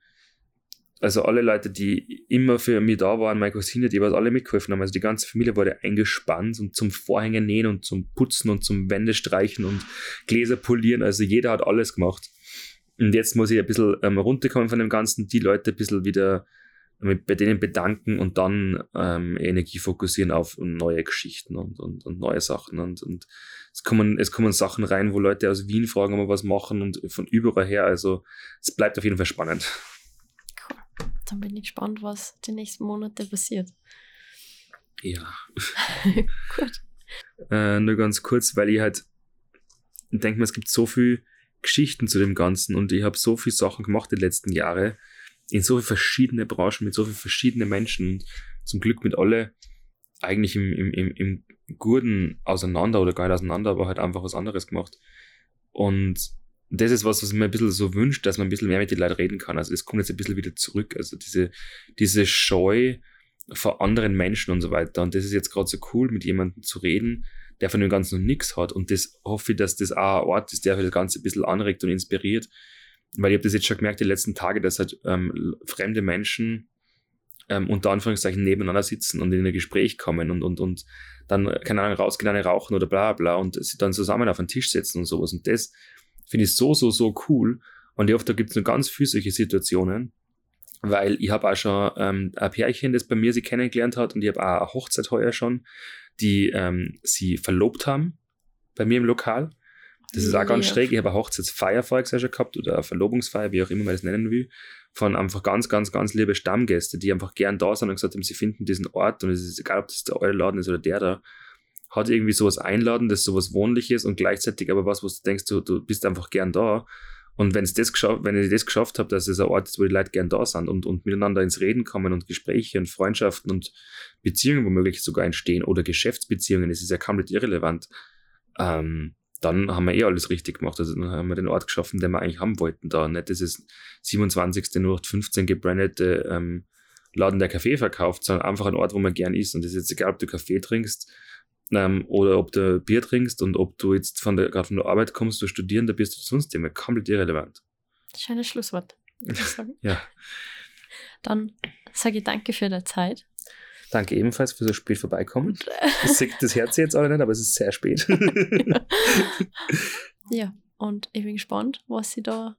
[SPEAKER 3] also alle Leute, die immer für mich da waren, meine Cousine, die was alle mitgeholfen haben. Also die ganze Familie wurde eingespannt und zum Vorhänge nähen und zum Putzen und zum Wände streichen und Gläser polieren. Also jeder hat alles gemacht. Und jetzt muss ich ein bisschen ähm, runterkommen von dem Ganzen, die Leute ein bisschen wieder bei denen bedanken und dann ähm, Energie fokussieren auf neue Geschichten und, und, und neue Sachen. Und, und es, kommen, es kommen Sachen rein, wo Leute aus Wien fragen, ob wir was machen und von überall her. Also es bleibt auf jeden Fall spannend.
[SPEAKER 2] Cool. Dann bin ich gespannt, was die nächsten Monate passiert.
[SPEAKER 3] Ja. [LAUGHS] Gut. Äh, nur ganz kurz, weil ich halt denke mir, es gibt so viel Geschichten zu dem Ganzen und ich habe so viele Sachen gemacht die letzten Jahre in so viele verschiedene Branchen mit so vielen verschiedenen Menschen und zum Glück mit alle eigentlich im, im, im, im Gurden auseinander oder gar nicht auseinander, aber halt einfach was anderes gemacht. Und das ist was, was mir ein bisschen so wünscht, dass man ein bisschen mehr mit den Leuten reden kann. Also das kommt jetzt ein bisschen wieder zurück. Also diese, diese Scheu vor anderen Menschen und so weiter. Und das ist jetzt gerade so cool, mit jemandem zu reden, der von dem Ganzen noch nichts hat. Und das hoffe ich, dass das auch ein Ort ist, der für das Ganze ein bisschen anregt und inspiriert. Weil ich habe das jetzt schon gemerkt, die letzten Tage, dass halt ähm, fremde Menschen ähm, unter Anführungszeichen nebeneinander sitzen und in ein Gespräch kommen und, und, und dann, keine Ahnung, rausgehen, eine rauchen oder bla bla und sie dann zusammen auf den Tisch setzen und sowas. Und das finde ich so, so, so cool. Und ich hoffe, da gibt es nur ganz physische Situationen, weil ich habe auch schon ähm, ein Pärchen, das bei mir sie kennengelernt hat und ich habe auch eine Hochzeit heuer schon die ähm, sie verlobt haben bei mir im Lokal. Das ist auch ganz ja. schräg. Ich habe eine Hochzeitsfeier Jahr schon gehabt oder eine Verlobungsfeier, wie auch immer man das nennen will, von einfach ganz, ganz, ganz liebe Stammgäste, die einfach gern da sind und gesagt haben, sie finden diesen Ort und es ist egal, ob das der eure Laden ist oder der da, hat irgendwie sowas Einladendes, sowas Wohnliches und gleichzeitig aber was, wo du denkst, du, du bist einfach gern da. Und wenn das geschafft, wenn ich das geschafft habe, dass es ein Ort ist, wo die Leute gern da sind und, und miteinander ins Reden kommen und Gespräche und Freundschaften und Beziehungen womöglich sogar entstehen oder Geschäftsbeziehungen, das ist ja komplett irrelevant, ähm, dann haben wir eh alles richtig gemacht. Also dann haben wir den Ort geschaffen, den wir eigentlich haben wollten da. Nicht dieses 27. 0815 gebrandete ähm, Laden, der Kaffee verkauft, sondern einfach ein Ort, wo man gern ist. Und das ist jetzt egal, ob du Kaffee trinkst ähm, oder ob du Bier trinkst und ob du jetzt von der, gerade von der Arbeit kommst, du studieren, da bist du sonst immer komplett irrelevant.
[SPEAKER 2] Schönes Schlusswort, würde ich sagen. [LAUGHS]
[SPEAKER 3] ja.
[SPEAKER 2] Dann sage ich danke für deine Zeit.
[SPEAKER 3] Danke ebenfalls für so spät vorbeikommen. [LAUGHS] Das das Herz jetzt alle nicht, aber es ist sehr spät. [LAUGHS]
[SPEAKER 2] ja, und ich bin gespannt, was sie da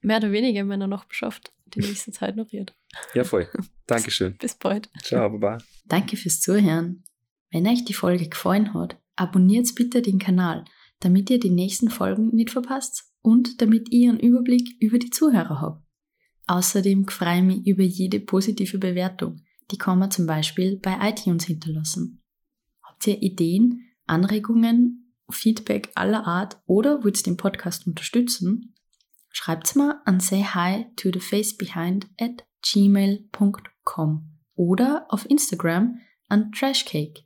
[SPEAKER 2] mehr oder weniger in meiner Nachbarschaft die nächste Zeit noch wird.
[SPEAKER 3] Ja, voll. Dankeschön.
[SPEAKER 2] Bis bald.
[SPEAKER 3] Ciao, Baba.
[SPEAKER 1] Danke fürs Zuhören. Wenn euch die Folge gefallen hat, abonniert bitte den Kanal, damit ihr die nächsten Folgen nicht verpasst und damit ihr einen Überblick über die Zuhörer habt. Außerdem freue ich mich über jede positive Bewertung. Die kann man zum Beispiel bei iTunes hinterlassen. Habt ihr Ideen, Anregungen, Feedback aller Art oder wollt den Podcast unterstützen? Schreibt's mir an say hi to the face behind at gmail.com oder auf Instagram an Trashcake.